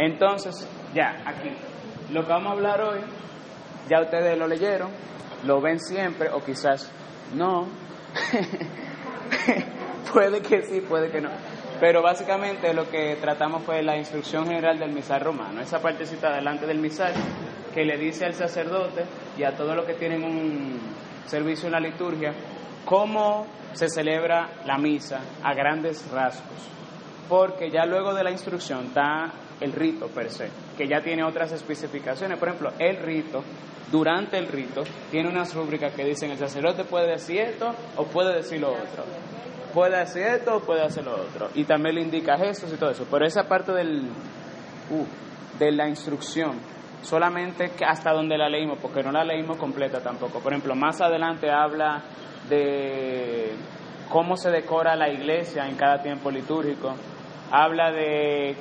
Entonces, ya, aquí, lo que vamos a hablar hoy, ya ustedes lo leyeron, lo ven siempre, o quizás no. puede que sí, puede que no. Pero básicamente lo que tratamos fue la instrucción general del misal romano, esa partecita delante del misal que le dice al sacerdote y a todos los que tienen un servicio en la liturgia cómo se celebra la misa a grandes rasgos. Porque ya luego de la instrucción está el rito per se, que ya tiene otras especificaciones. Por ejemplo, el rito, durante el rito, tiene unas rúbricas que dicen el sacerdote puede decir esto o puede decir lo otro. Puede decir esto o puede hacer lo otro. Y también le indica gestos y todo eso. Pero esa parte del, uh, de la instrucción, solamente hasta donde la leímos, porque no la leímos completa tampoco. Por ejemplo, más adelante habla de cómo se decora la iglesia en cada tiempo litúrgico. Habla de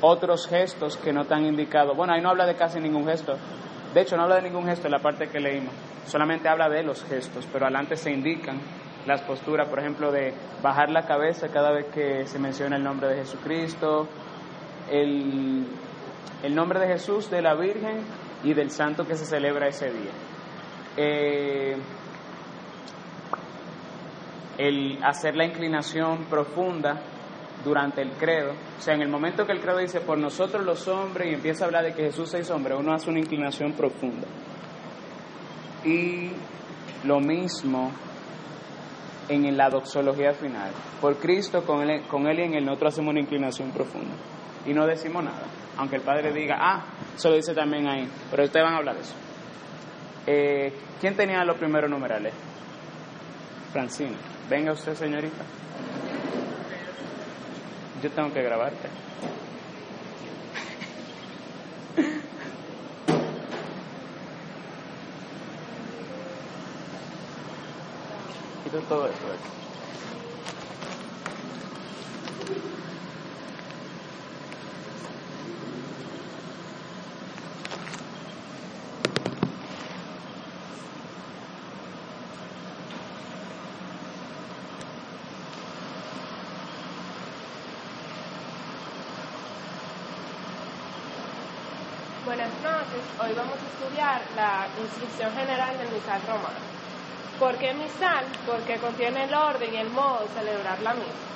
otros gestos que no están indicados. Bueno, ahí no habla de casi ningún gesto. De hecho, no habla de ningún gesto en la parte que leímos. Solamente habla de los gestos, pero adelante se indican las posturas, por ejemplo, de bajar la cabeza cada vez que se menciona el nombre de Jesucristo, el, el nombre de Jesús, de la Virgen y del santo que se celebra ese día. Eh, el hacer la inclinación profunda durante el credo. O sea, en el momento que el credo dice por nosotros los hombres y empieza a hablar de que Jesús es hombre, uno hace una inclinación profunda. Y lo mismo en la doxología final. Por Cristo, con él, y en él, nosotros hacemos una inclinación profunda. Y no decimos nada. Aunque el Padre diga, ah, eso lo dice también ahí. Pero ustedes van a hablar de eso. Eh, ¿Quién tenía los primeros numerales? Francine. Venga usted, señorita. Yo tengo que grabarte. Quito todo esto de aquí. Buenas noches, hoy vamos a estudiar la instrucción general del misal romano. ¿Por qué misal? Porque contiene el orden y el modo de celebrar la misa.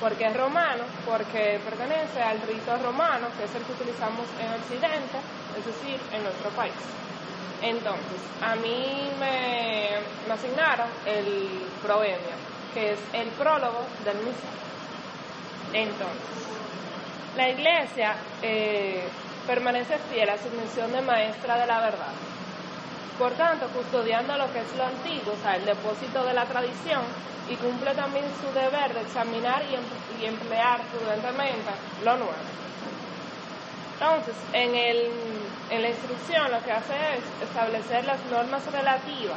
¿Por qué es romano? Porque pertenece al rito romano, que es el que utilizamos en Occidente, es decir, en nuestro país. Entonces, a mí me, me asignaron el proemio, que es el prólogo del misal. Entonces, la iglesia eh, permanece fiel a su misión de maestra de la verdad. Por tanto, custodiando lo que es lo antiguo, o sea, el depósito de la tradición, y cumple también su deber de examinar y, em- y emplear prudentemente lo nuevo. Entonces, en, el, en la instrucción lo que hace es establecer las normas relativas,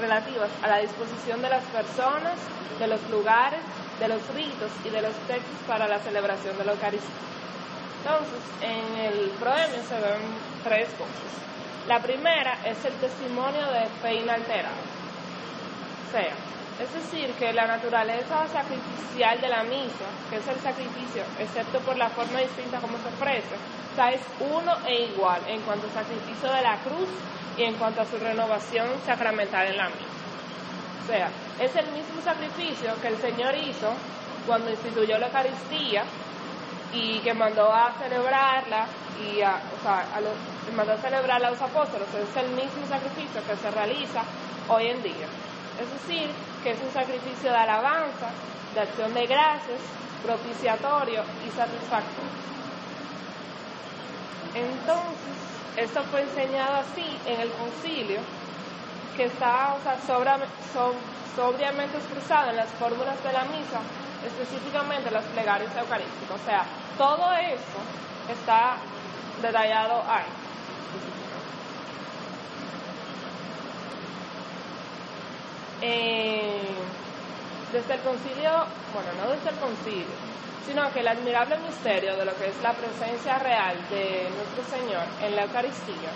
relativas a la disposición de las personas, de los lugares, de los ritos y de los textos para la celebración de la Eucaristía. Entonces, en el proemio se ven tres cosas. La primera es el testimonio de fe inalterable. O sea, es decir, que la naturaleza sacrificial de la misa, que es el sacrificio, excepto por la forma distinta como se ofrece, o es uno e igual en cuanto al sacrificio de la cruz y en cuanto a su renovación sacramental en la misa. O sea, es el mismo sacrificio que el Señor hizo cuando instituyó la Eucaristía y que mandó a celebrarla y a, o sea, a los, mandó a celebrarla a los apóstoles. Es el mismo sacrificio que se realiza hoy en día. Es decir, que es un sacrificio de alabanza, de acción de gracias, propiciatorio y satisfactorio. Entonces, esto fue enseñado así en el concilio, que está o sea, sobra, so, sobriamente expresado en las fórmulas de la misa, específicamente las plegarias eucarísticas. O sea, todo eso está detallado ahí. Eh, desde el concilio, bueno, no desde el concilio, sino que el admirable misterio de lo que es la presencia real de nuestro Señor en la Eucaristía,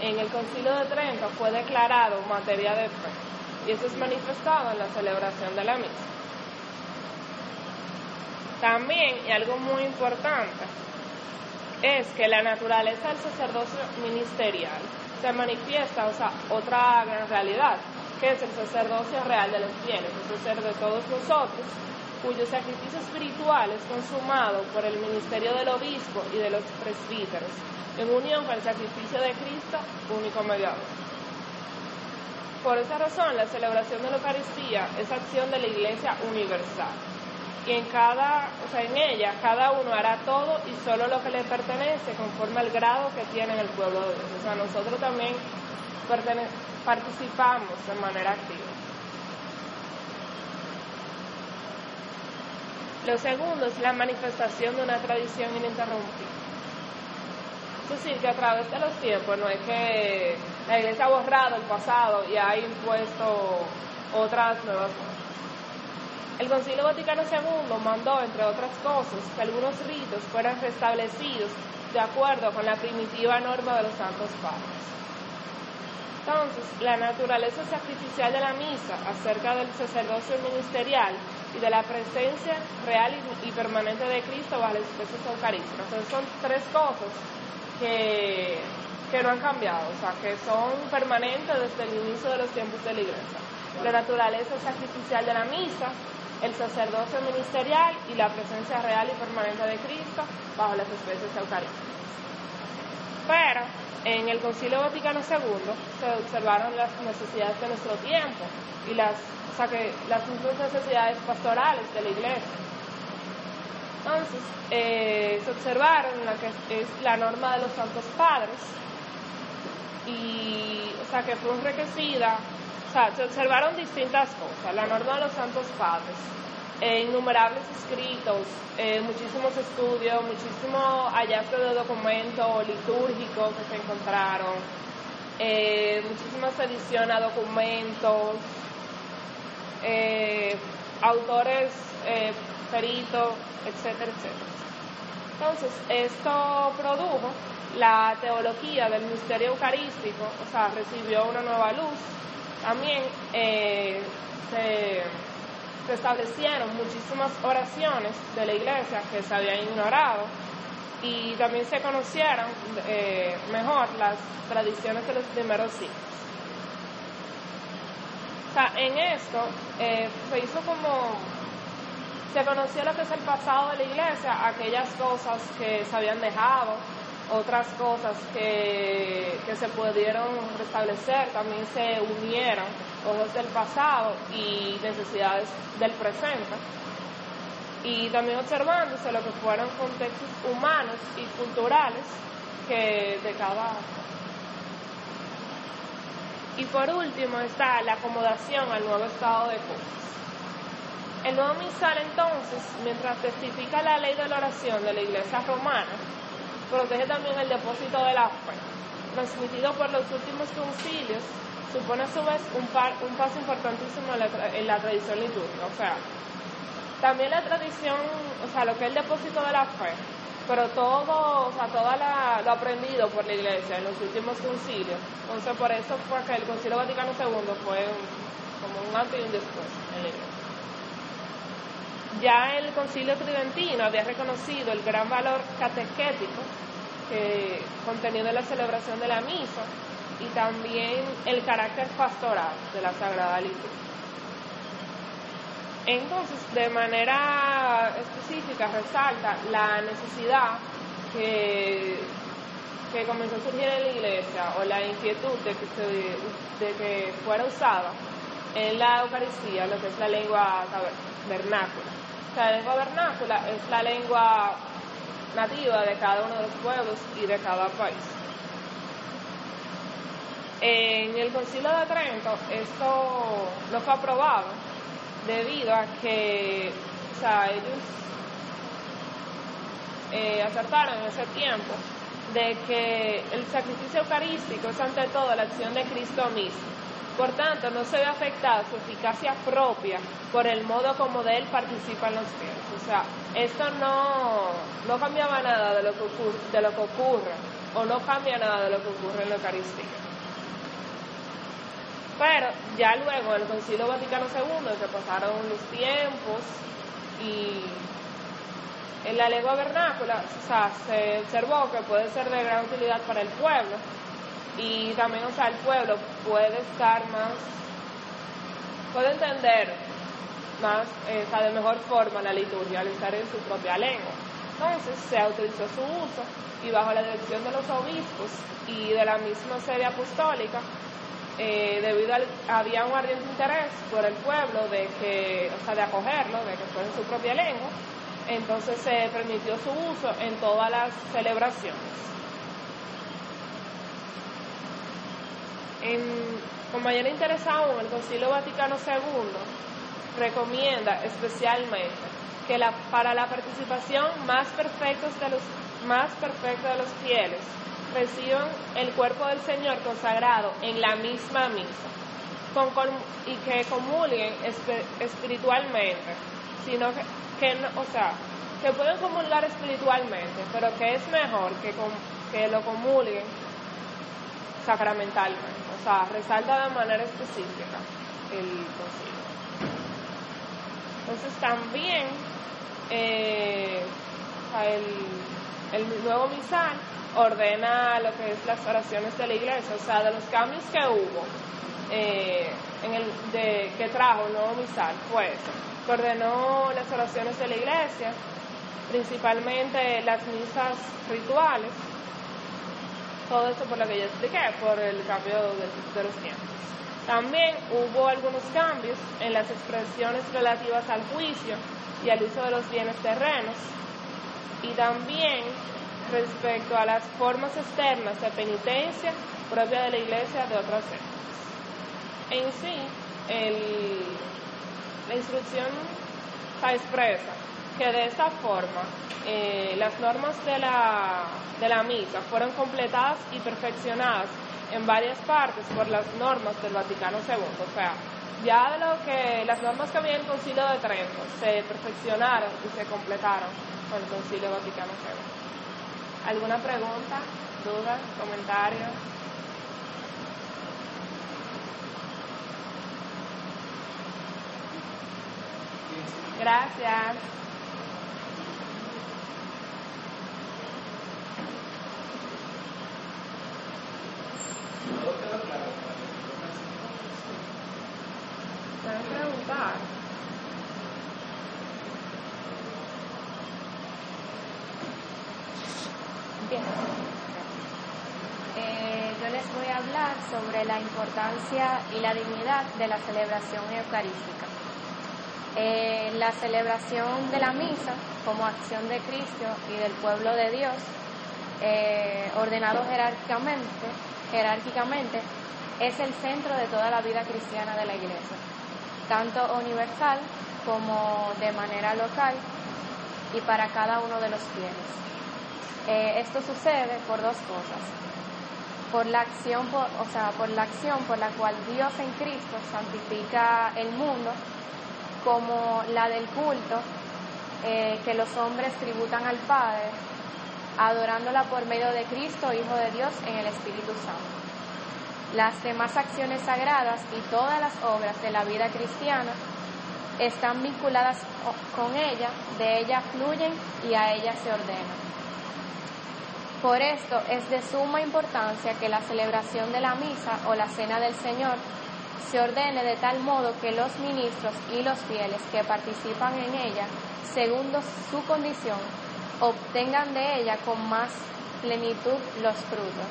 en el concilio de Trento fue declarado materia de fe, y eso es manifestado en la celebración de la misa. También, y algo muy importante, es que la naturaleza del sacerdocio ministerial se manifiesta, o sea, otra gran realidad, que es el sacerdocio real de los fieles, es ser, de todos nosotros, cuyo sacrificio espiritual es consumado por el ministerio del obispo y de los presbíteros, en unión con el sacrificio de Cristo, único mediador. Por esa razón, la celebración de la Eucaristía es acción de la Iglesia universal. Y en cada, o sea, en ella, cada uno hará todo y solo lo que le pertenece conforme al grado que tiene en el pueblo de Dios. O sea, nosotros también participamos de manera activa. Lo segundo es la manifestación de una tradición ininterrumpida. Es decir, que a través de los tiempos no es que la iglesia ha borrado el pasado y ha impuesto otras nuevas cosas. El Concilio Vaticano II mandó, entre otras cosas, que algunos ritos fueran restablecidos de acuerdo con la primitiva norma de los santos padres. Entonces, la naturaleza sacrificial de la misa acerca del sacerdocio ministerial y de la presencia real y, permanente de Cristo bajo las especies eucarísticas. Entonces, son tres cosas que, que no han cambiado, o sea, que son permanentes desde el inicio de los tiempos de la iglesia. La naturaleza sacrificial de la misa, el sacerdocio ministerial y la presencia real y permanente de Cristo bajo las especies eucarísticas. Pero en el Concilio Vaticano II se observaron las necesidades de nuestro tiempo y las, o sea, que las necesidades pastorales de la iglesia. Entonces, eh, se observaron la que es la norma de los santos padres y, o sea, que fue enriquecida, o sea, se observaron distintas cosas, la norma de los santos padres, eh, innumerables escritos, eh, muchísimos estudios, muchísimo hallazgo de documentos litúrgicos que se encontraron, muchísimas ediciones a documentos, autores peritos, etcétera, etcétera. Entonces, esto produjo la teología del misterio eucarístico, o sea, recibió una nueva luz. También eh, se, establecieron muchísimas oraciones de la iglesia que se habían ignorado y también se conocieron eh, mejor las tradiciones de los primeros siglos. O sea, en esto eh, se hizo como se conoció lo que es el pasado de la iglesia, aquellas cosas que se habían dejado, otras cosas que, que se pudieron restablecer, también se unieron cosas del pasado y necesidades del presente. Y también observándose lo que fueron contextos humanos y culturales que de cada y por último está la acomodación al nuevo estado de cosas. El nuevo misal entonces, mientras testifica la ley de la oración de la Iglesia romana, protege también el depósito de la fe, transmitido por los últimos concilios, supone a su vez un, un paso importantísimo en la, tradición litúrgica. O sea, también la tradición, o sea, lo que es el depósito de la fe, pero todo, o sea, todo lo aprendido por la Iglesia en los últimos concilios. Entonces, por eso fue que el Concilio Vaticano II fue como un antes y un después en la Iglesia. Ya el Concilio Tridentino había reconocido el gran valor catequético que contenido en la celebración de la misa y también el carácter pastoral de la Sagrada Liturgia. Entonces, de manera específica, resalta la necesidad que, comenzó a surgir en la iglesia o la inquietud de que, de que fuera usada en la Eucaristía lo que es la lengua vernácula la lengua vernácula es la lengua nativa de cada uno de los pueblos y de cada país. En el Concilio de Trento esto no fue aprobado debido a que ellos eh, acertaron en ese tiempo de que el sacrificio eucarístico es ante todo la acción de Cristo mismo por tanto, no se ve afectada su eficacia propia por el modo como de él participa en los fieles. O sea, esto no, no cambiaba nada de lo, que ocurre, de lo que ocurre, o no cambia nada de lo que ocurre en la Eucaristía. Pero ya luego, el Concilio Vaticano II, que pasaron los tiempos y En la lengua vernácula, o sea, se observó que puede ser de gran utilidad para el pueblo y también, o sea, el pueblo puede estar más, puede entender más, eh, o sea, de mejor forma la liturgia al estar en su propia lengua. Entonces se autorizó su uso y bajo la dirección de los obispos y de la misma sede apostólica, eh, debido al, había un ardiente interés por el pueblo de que, o sea, de acogerlo, de que fuera en su propia lengua, entonces se permitió su uso en todas las celebraciones. con mayor interés aún, el Concilio Vaticano II recomienda especialmente que la, para la participación más perfecta de los más perfecta de los fieles reciban el cuerpo del Señor consagrado en la misma misa y que comulguen espiritualmente, sino que, o sea, que pueden comulgar espiritualmente, pero que es mejor que, que lo comulguen sacramentalmente, o sea, resalta de manera específica el concilio. Entonces también eh, el, el nuevo misal ordena lo que es las oraciones de la iglesia, o sea, de los cambios que hubo, eh, en el, de, que trajo el nuevo misal, pues, ordenó las oraciones de la iglesia, principalmente las misas rituales, todo esto por lo que ya expliqué, por el cambio de, de los tiempos. También hubo algunos cambios en las expresiones relativas al juicio y al uso de los bienes terrenos, y también respecto a las formas externas de penitencia propia de la iglesia de otras épocas. En sí, la instrucción expresa que de esta forma eh, las normas de la, de la misa fueron completadas y perfeccionadas en varias partes por las normas del Vaticano II. O sea, ya de lo que las normas que había en el Concilio de Trento se perfeccionaron y se completaron con el Concilio Vaticano II. ¿Alguna pregunta, duda, comentario? Gracias. ¿Pueden preguntar? Eh, yo les voy a hablar sobre la importancia y la dignidad de la celebración eucarística. Eh, la celebración de la misa como acción de Cristo y del pueblo de Dios, eh, ordenado jerárquicamente, jerárquicamente, es el centro de toda la vida cristiana de la Iglesia, tanto universal como de manera local y para cada uno de los fieles. Eh, esto sucede por dos cosas. Por la, acción, o sea, por la acción por la cual Dios en Cristo santifica el mundo, como la del culto eh, que los hombres tributan al Padre, adorándola por medio de Cristo, Hijo de Dios, en el Espíritu Santo. Las demás acciones sagradas y todas las obras de la vida cristiana están vinculadas con ella, de ella fluyen y a ella se ordenan. Por esto es de suma importancia que la celebración de la misa o la cena del Señor se ordene de tal modo que los ministros y los fieles que participan en ella, según su condición, obtengan de ella con más plenitud los frutos,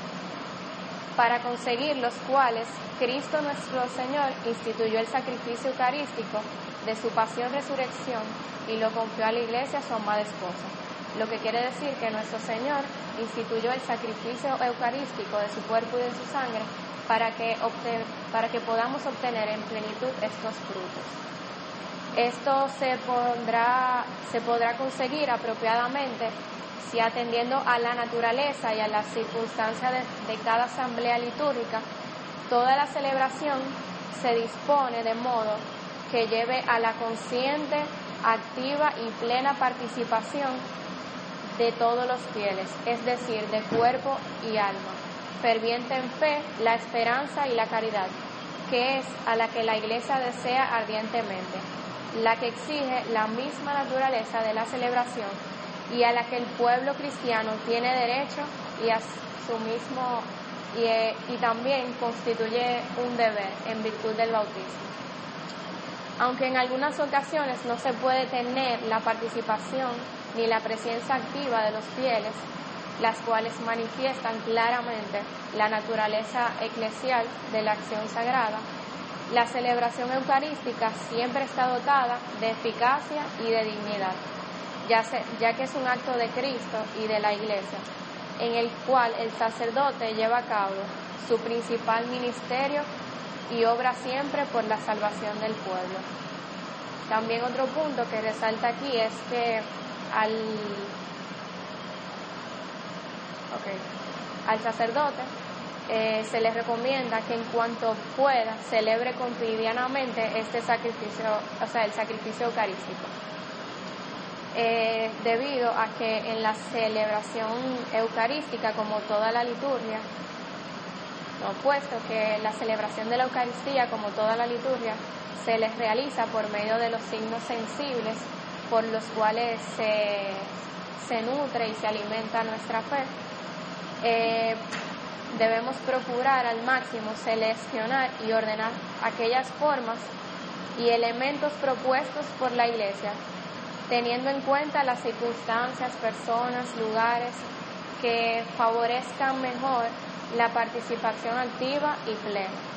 para conseguir los cuales Cristo nuestro Señor instituyó el sacrificio eucarístico de su pasión-resurrección y lo confió a la iglesia su amada esposa lo que quiere decir que nuestro Señor instituyó el sacrificio eucarístico de su cuerpo y de su sangre para que, para que podamos obtener en plenitud estos frutos. Esto se, pondrá, se podrá conseguir apropiadamente si atendiendo a la naturaleza y a las circunstancias de, de cada asamblea litúrgica, toda la celebración se dispone de modo que lleve a la consciente, activa y plena participación de todos los fieles, es decir, de cuerpo y alma, ferviente en fe, la esperanza y la caridad, que es a la que la Iglesia desea ardientemente, la que exige la misma naturaleza de la celebración y a la que el pueblo cristiano tiene derecho y a su mismo y, eh, y también constituye un deber en virtud del bautismo. Aunque en algunas ocasiones no se puede tener la participación ni la presencia activa de los fieles, las cuales manifiestan claramente la naturaleza eclesial de la acción sagrada, la celebración eucarística siempre está dotada de eficacia y de dignidad, ya, ya que es un acto de Cristo y de la Iglesia, en el cual el sacerdote lleva a cabo su principal ministerio y obra siempre por la salvación del pueblo. También otro punto que resalta aquí es que al, al sacerdote eh, se le recomienda que en cuanto pueda celebre cotidianamente este sacrificio, o sea, el sacrificio eucarístico. Eh, debido a que en la celebración eucarística, como toda la liturgia, puesto que la celebración de la Eucaristía, como toda la liturgia, se les realiza por medio de los signos sensibles por los cuales se, nutre y se alimenta nuestra fe, eh, debemos procurar al máximo seleccionar y ordenar aquellas formas y elementos propuestos por la Iglesia, teniendo en cuenta las circunstancias, personas, lugares que favorezcan mejor la participación activa y plena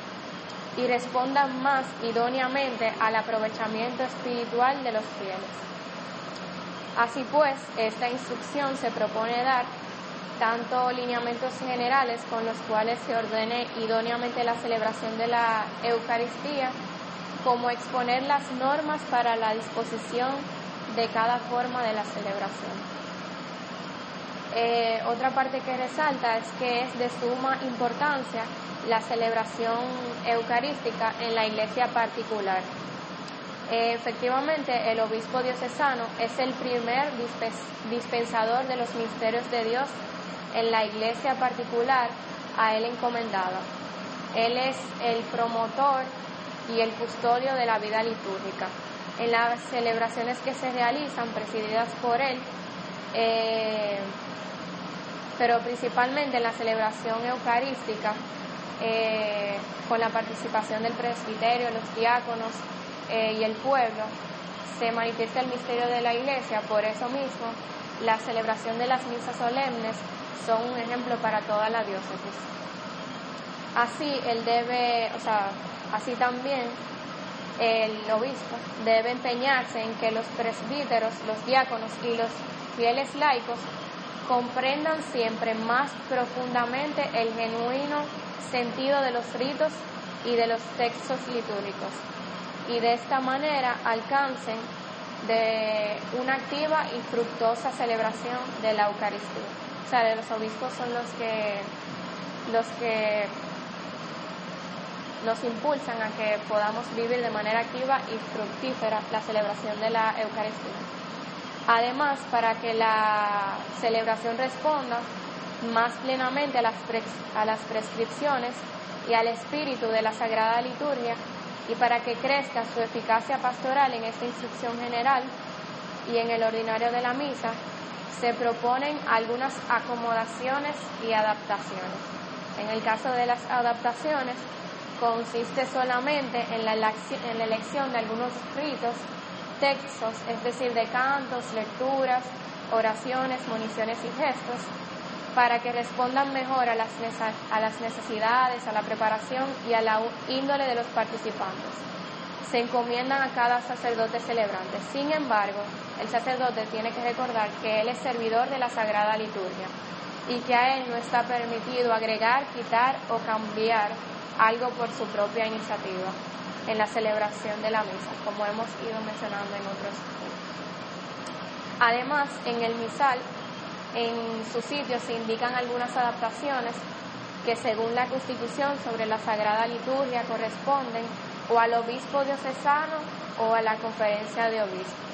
y respondan más idóneamente al aprovechamiento espiritual de los fieles. Así pues, esta instrucción se propone dar tanto lineamientos generales con los cuales se ordene idóneamente la celebración de la Eucaristía, como exponer las normas para la disposición de cada forma de la celebración. Eh, otra parte que resalta es que es de suma importancia la celebración eucarística en la iglesia particular. Efectivamente, el obispo diocesano es el primer dispensador de los misterios de Dios en la iglesia particular a él encomendada. Él es el promotor y el custodio de la vida litúrgica. En las celebraciones que se realizan, presididas por él, eh, pero principalmente en la celebración eucarística, eh, con la participación del presbiterio, los diáconos eh, y el pueblo, se manifiesta el misterio de la iglesia. Por eso mismo, la celebración de las misas solemnes son un ejemplo para toda la diócesis. Así, él debe, o sea, así también el obispo debe empeñarse en que los presbíteros, los diáconos y los fieles laicos comprendan siempre más profundamente el genuino sentido de los ritos y de los textos litúrgicos y de esta manera alcancen de una activa y fructuosa celebración de la Eucaristía. O sea, los obispos son los que los que nos impulsan a que podamos vivir de manera activa y fructífera la celebración de la Eucaristía. Además, para que la celebración responda más plenamente a las, a las prescripciones y al espíritu de la Sagrada Liturgia y para que crezca su eficacia pastoral en esta instrucción general y en el ordinario de la misa, se proponen algunas acomodaciones y adaptaciones. En el caso de las adaptaciones, consiste solamente en la, elección de algunos ritos textos, es decir, de cantos, lecturas, oraciones, municiones y gestos, para que respondan mejor a las, necesidades, a la preparación y a la índole de los participantes. Se encomiendan a cada sacerdote celebrante. Sin embargo, el sacerdote tiene que recordar que él es servidor de la Sagrada Liturgia y que a él no está permitido agregar, quitar o cambiar algo por su propia iniciativa en la celebración de la misa, como hemos ido mencionando en otros Además, en el misal, en su sitio se indican algunas adaptaciones que según la Constitución sobre la Sagrada Liturgia corresponden o al obispo diocesano o a la conferencia de obispos.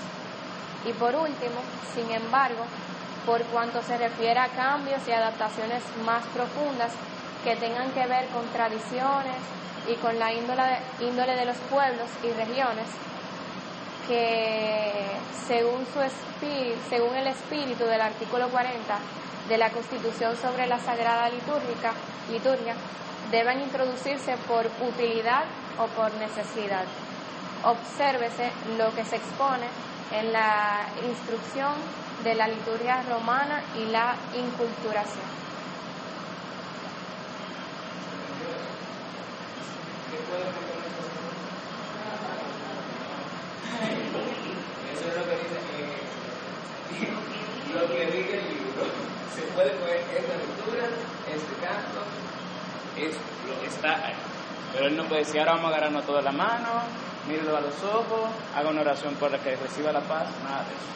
Y por último, sin embargo, por cuanto se refiere a cambios y adaptaciones más profundas que tengan que ver con tradiciones, y con la índole, de los pueblos y regiones que según, su según el espíritu del artículo 40 de la Constitución sobre la Sagrada Litúrgica, liturgia, deben introducirse por utilidad o por necesidad. Obsérvese lo que se expone en la instrucción de la liturgia romana y la inculturación. Eso es lo que dice lo que dice el libro. Se puede poner esta lectura, este canto, es lo que está ahí. Pero él no puede decir, ahora vamos a agarrarnos toda la mano, mírelo a los ojos, haga una oración por la que reciba la paz, nada de eso.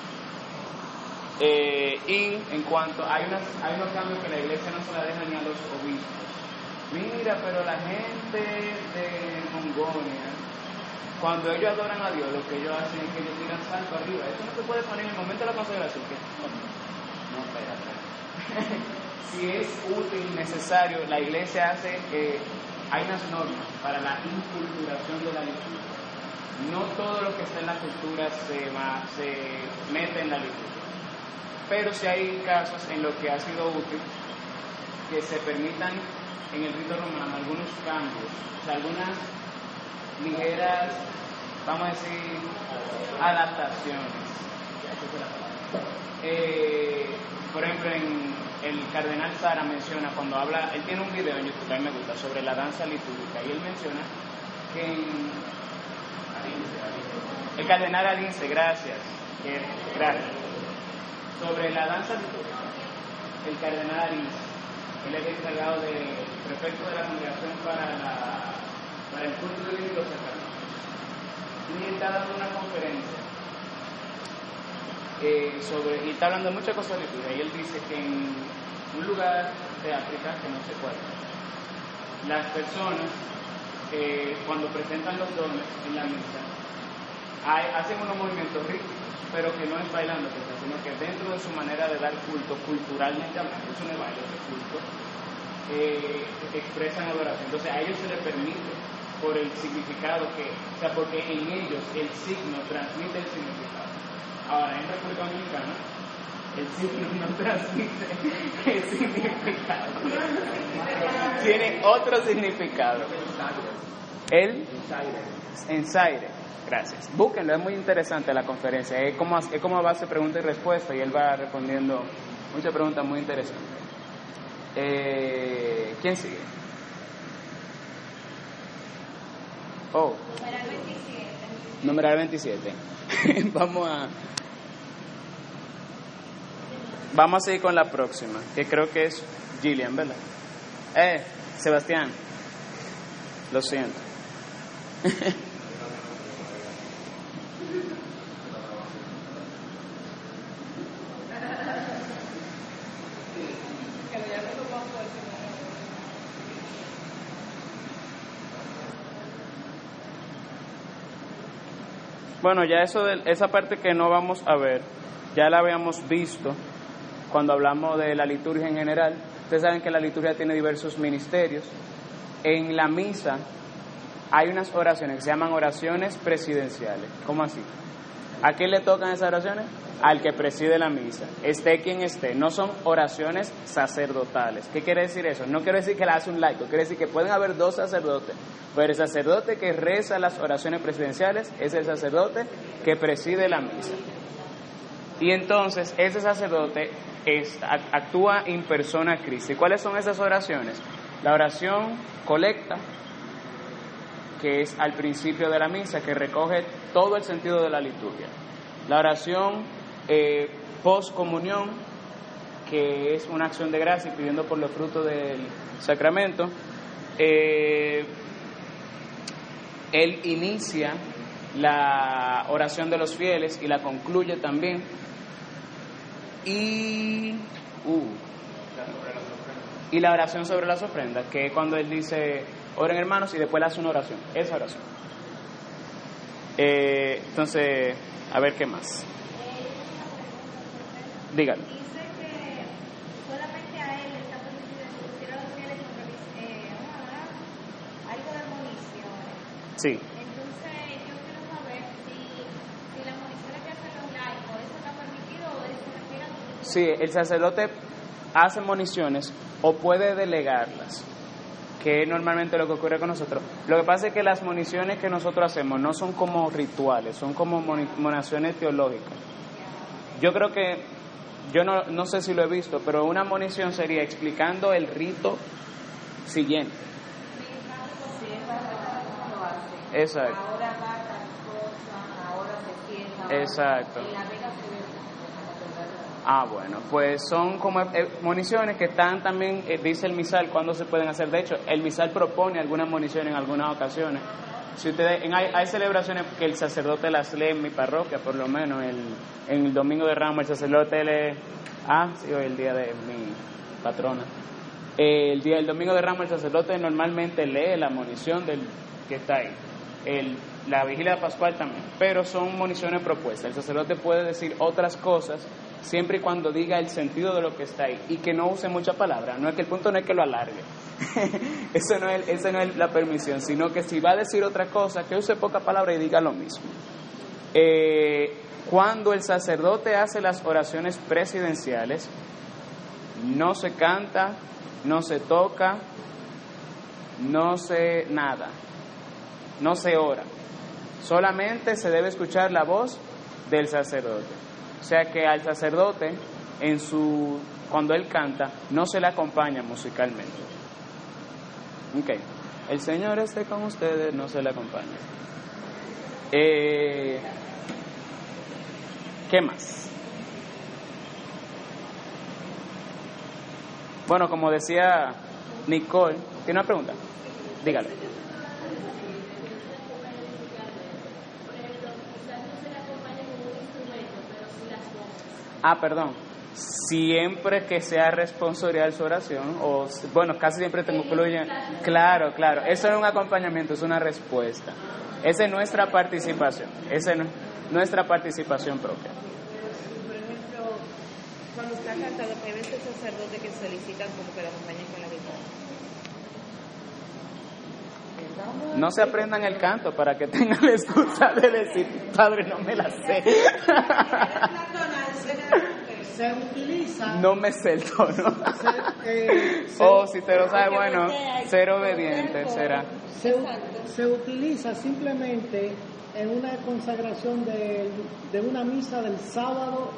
Eh, y en cuanto, hay, unas, hay unos cambios que la iglesia no se la deja ni a los obispos. Mira, pero la gente de Mongolia, cuando ellos adoran a Dios, lo que ellos hacen es que ellos tiran salto arriba. Eso no se puede poner en el momento de la consagración. ¿qué? No, espérate. si es útil y necesario, la iglesia hace, eh, hay unas normas para la inculturación de la liturgia. No todo lo que está en la cultura se, va, se mete en la liturgia. Pero si hay casos en los que ha sido útil que se permitan en el rito romano algunos cambios, algunas ligeras, vamos a decir, adaptaciones. Eh, por ejemplo, el cardenal Sara menciona cuando habla, él tiene un video en YouTube, mí me gusta, sobre la danza litúrgica, y él menciona que en, el cardenal Alince, gracias, sobre la danza litúrgica, el cardenal Alince, él es encargado de prefecto de la congregación para, la, para el culto de Dios y está dando una conferencia eh, sobre, y está hablando de muchas cosas de y él dice que en un lugar de África, que no sé cuál, las personas eh, cuando presentan los dones en la misa, hacen unos movimientos rítmicos, pero que no es bailando, sino que dentro de su manera de dar culto, culturalmente hablando, es baile, es culto, eh, expresan adoración. Entonces a ellos se les permite por el significado que, o sea, porque en ellos el signo transmite el significado. Ahora, en República Dominicana, el signo no transmite el significado. Tiene otro significado. El ensaire. Gracias. Búsquenlo, es muy interesante la conferencia. Es como, es como base pregunta y respuesta y él va respondiendo muchas preguntas muy interesantes. Eh, ¿Quién sigue? Oh. Numeral 27. Vamos a. Vamos a seguir con la próxima, que creo que es Gillian, ¿verdad? Eh, Sebastián. Lo siento. Bueno, ya eso de esa parte que no vamos a ver, ya la habíamos visto cuando hablamos de la liturgia en general. Ustedes saben que la liturgia tiene diversos ministerios. En la misa hay unas oraciones que se llaman oraciones presidenciales. ¿Cómo así? ¿A quién le tocan esas oraciones? Al que preside la misa, esté quien esté. No son oraciones sacerdotales. ¿Qué quiere decir eso? No quiere decir que la hace un laico, quiere decir que pueden haber dos sacerdotes. Pero el sacerdote que reza las oraciones presidenciales es el sacerdote que preside la misa. Y entonces ese sacerdote actúa en persona Cristo. cuáles son esas oraciones? La oración colecta, que es al principio de la misa, que recoge todo el sentido de la liturgia. La oración eh, post comunión, que es una acción de gracia pidiendo por los frutos del sacramento. Eh, él inicia la oración de los fieles y la concluye también. Y, uh, y la oración sobre las ofrendas, que es cuando él dice, oren hermanos y después le hace una oración, esa oración. Eh, entonces, a ver qué más. Dígalo. dice que solamente a él está permitido eh, algo de Sí. Entonces, yo quiero saber si, si las municiones que hacen los laicos, ¿eso está permitido o eso refiere a Sí, el sacerdote hace municiones o puede delegarlas que es normalmente lo que ocurre con nosotros. Lo que pasa es que las moniciones que nosotros hacemos no son como rituales, son como moniciones teológicas. Yo creo que, yo no, no sé si lo he visto, pero una monición sería explicando el rito siguiente. Exacto. Exacto. Ah, bueno, pues son como eh, municiones que están también, eh, dice el misal, cuando se pueden hacer. De hecho, el misal propone algunas municiones en algunas ocasiones. Si ustedes, hay, celebraciones que el sacerdote las lee en mi parroquia, por lo menos el, en el domingo de Ramos, el sacerdote lee, ah, sí, hoy el día de mi patrona. el día del domingo de Ramos, el sacerdote normalmente lee la munición del que está ahí. El, la vigilia pascual también, pero son municiones propuestas. El sacerdote puede decir otras cosas siempre y cuando diga el sentido de lo que está ahí y que no use mucha palabra. No es que el punto no es que lo alargue. eso no es, esa no es la permisión, sino que si va a decir otra cosa, que use poca palabra y diga lo mismo. Eh, cuando el sacerdote hace las oraciones presidenciales, no se canta, no se toca, no se nada, no se ora. Solamente se debe escuchar la voz del sacerdote. O sea que al sacerdote, en su, cuando él canta, no se le acompaña musicalmente. Ok. El Señor esté con ustedes, no se le acompaña. Eh, ¿Qué más? Bueno, como decía Nicole, ¿tiene una pregunta? Dígale. Ah, perdón. Siempre que sea responsabilidad su oración, o bueno, casi siempre te incluyen. Claro, claro. Eso es un acompañamiento, es una respuesta. Esa es nuestra participación. Esa es nuestra participación propia. Por ejemplo, cuando está cantado, hay veces sacerdotes que solicitan como que lo acompañen con la guitarra. No se aprendan el canto para que tengan la excusa de decir, padre, no me la sé. Se utiliza. No me sé el tono. Eh, o si te lo sabes, bueno, ser obediente será. Se, se, utiliza simplemente en una consagración de, de una misa del sábado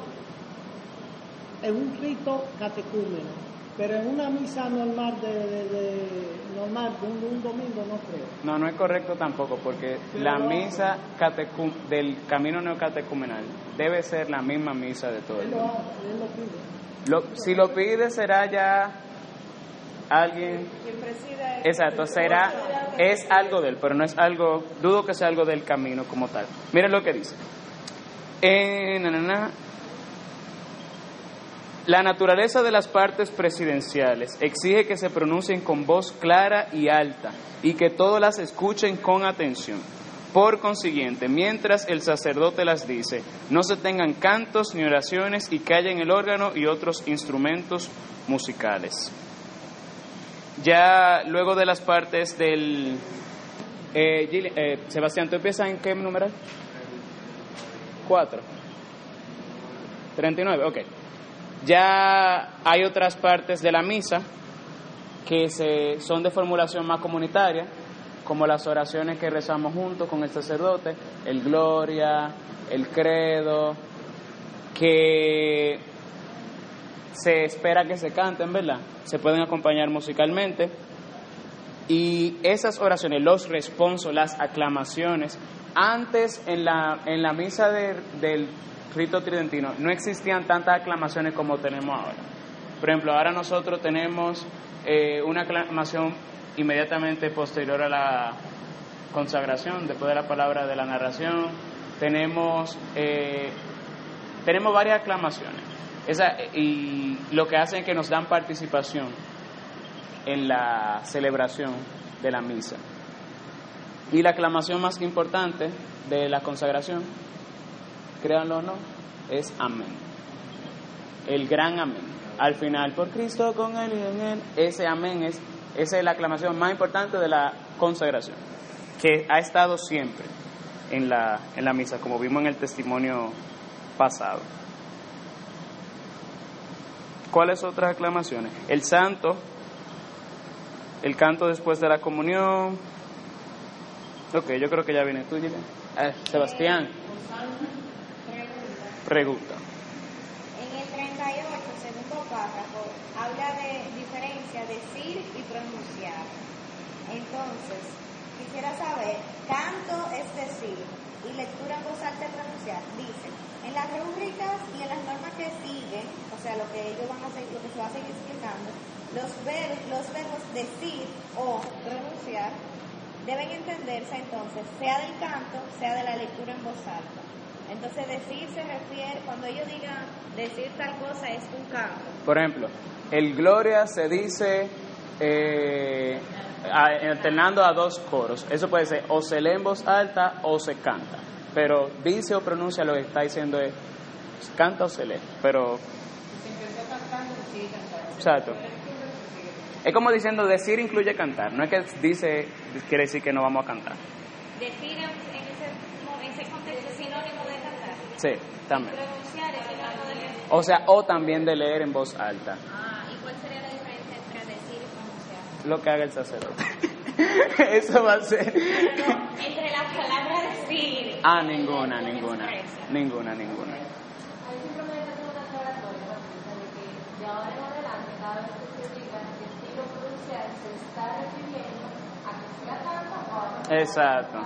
en un rito catecúmeno pero en una misa normal de, de, normal de un, domingo no creo. No, no es correcto tampoco, porque la misa del camino neocatecumenal debe ser la misma misa de todo el mundo. Lo, si lo pide será ya alguien. Exacto, será es algo de él, pero no es algo. Dudo que sea algo del camino como tal. Miren lo que dice. Eh, la naturaleza de las partes presidenciales exige que se pronuncien con voz clara y alta y que todos las escuchen con atención. Por consiguiente, mientras el sacerdote las dice, no se tengan cantos ni oraciones y callen el órgano y otros instrumentos musicales. Ya luego de las partes del... Eh, eh, Sebastián, ¿tú empiezas en qué número? Cuatro. Treinta y nueve, ok. Ya hay otras partes de la misa que se, son de formulación más comunitaria, como las oraciones que rezamos juntos con el sacerdote, el Gloria, el Credo, que se espera que se canten, ¿verdad? Se pueden acompañar musicalmente. Y esas oraciones, los responsos, las aclamaciones, antes en la, en la misa del rito tridentino no existían tantas aclamaciones como tenemos ahora. Por ejemplo, ahora nosotros tenemos eh, una aclamación inmediatamente posterior a la consagración, después de la palabra de la narración. Tenemos, eh, tenemos varias aclamaciones. Esa, y lo que hacen es que nos dan participación en la celebración de la misa. Y la aclamación más importante de la consagración créanlo o no, es amén. El gran amén. Al final, por Cristo, con Él y en Él, ese amén es, esa es la aclamación más importante de la consagración, que ha estado siempre en la, en la misa, como vimos en el testimonio pasado. ¿Cuáles otras aclamaciones? El santo, el canto después de la comunión. Ok, yo creo que ya viene tú. Ah, Sebastián. Pregunta. En el 38, segundo párrafo, habla de diferencia decir y pronunciar. Entonces, quisiera saber, canto es decir y lectura en voz alta es pronunciar. Dice, en las rúbricas y en las normas que siguen, o sea, lo que ellos van a seguir, lo que se va a seguir explicando, los, los verbos decir o pronunciar deben entenderse entonces, sea del canto, sea de la lectura en voz alta. Entonces decir se refiere, cuando ellos digan decir tal cosa es un canto. Por ejemplo, el Gloria se dice eh, alternando a dos coros. Eso puede ser o se lee en voz alta o se canta. Pero dice o pronuncia lo que está diciendo es canta o se lee. Pero. Exacto. Es como diciendo decir incluye cantar. No es que dice quiere decir que no vamos a cantar. Decir en, en ese, mo- en ese contexto es sinónimo de cantar. Sí, también. Pronunciar es sinónimo de leer. O sea, o también de leer en voz alta. Ah, ¿y cuál sería la diferencia entre decir y pronunciar? Lo que haga el sacerdote. Eso va a ser. No, entre la palabra decir. Ah, ninguna, ninguna. expresa. Ninguna, ninguna. Ahí simplemente tengo una aclaratoria rapidita de que de ahora en adelante, cada vez que se diga decir o pronunciar, se está refiriendo a que sea tanto o a. Exacto.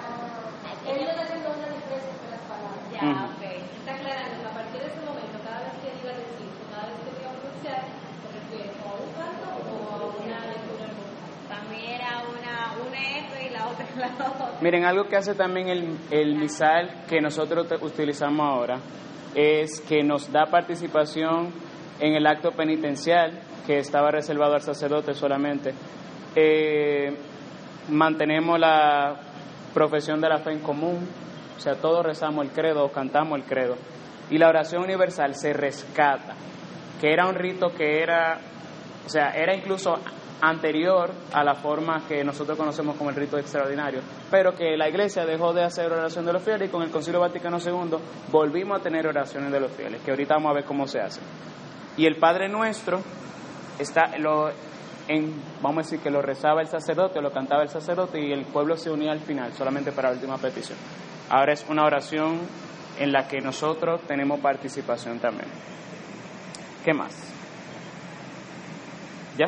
Él le está haciendo una diferencia entre las palabras. Ya, Ujú. ok. Está aclarando que a partir de ese momento, cada vez que diga decir, o cada vez que diga pronunciar, se refiere o a un canto o a una lectura en voz alta. Para mí era una, una F y la otra la otra. Miren, algo que hace también el, el misal que nosotros utilizamos ahora es que nos da participación en el acto penitencial que estaba reservado al sacerdote solamente. Eh, mantenemos la profesión de la fe en común, o sea, todos rezamos el credo, o cantamos el credo. Y la oración universal se rescata, que era un rito que era, o sea, era incluso anterior a la forma que nosotros conocemos como el rito extraordinario, pero que la iglesia dejó de hacer oración de los fieles y con el Concilio Vaticano II volvimos a tener oraciones de los fieles, que ahorita vamos a ver cómo se hace. Y el Padre Nuestro está lo en, vamos a decir que lo rezaba el sacerdote, lo cantaba el sacerdote y el pueblo se unía al final, solamente para la última petición. Ahora es una oración en la que nosotros tenemos participación también. ¿Qué más? ¿Ya?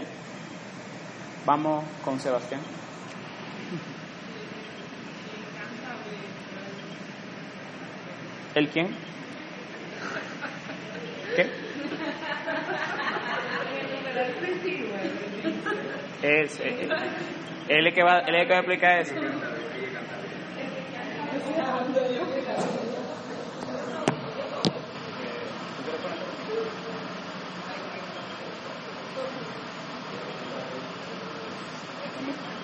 Vamos con Sebastián. ¿El quién? ¿Qué? Es, eh, él es que va, el que va a explicar eso. Si tú quieres meter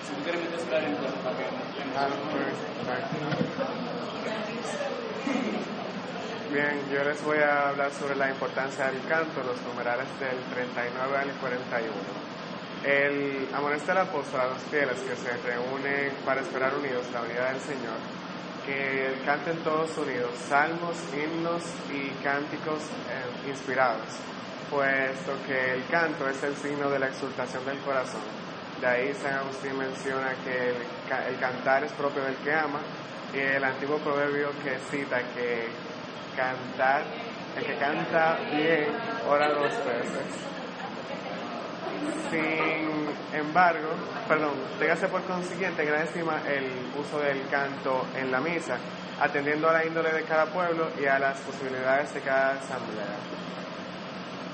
celular en tu para que Bien, yo les voy a hablar sobre la importancia del canto, los numerales del 39 al 41. El amonesta al apóstol a los fieles que se reúnen para esperar unidos la unidad del Señor, que canten todos unidos salmos, himnos y cánticos eh, inspirados, puesto que el canto es el signo de la exultación del corazón. De ahí San Agustín menciona que el, ca- el cantar es propio del que ama y el antiguo proverbio que cita que cantar, el que canta bien ora dos veces. Sin embargo, perdón, téngase por consiguiente gran estima el uso del canto en la misa, atendiendo a la índole de cada pueblo y a las posibilidades de cada asamblea.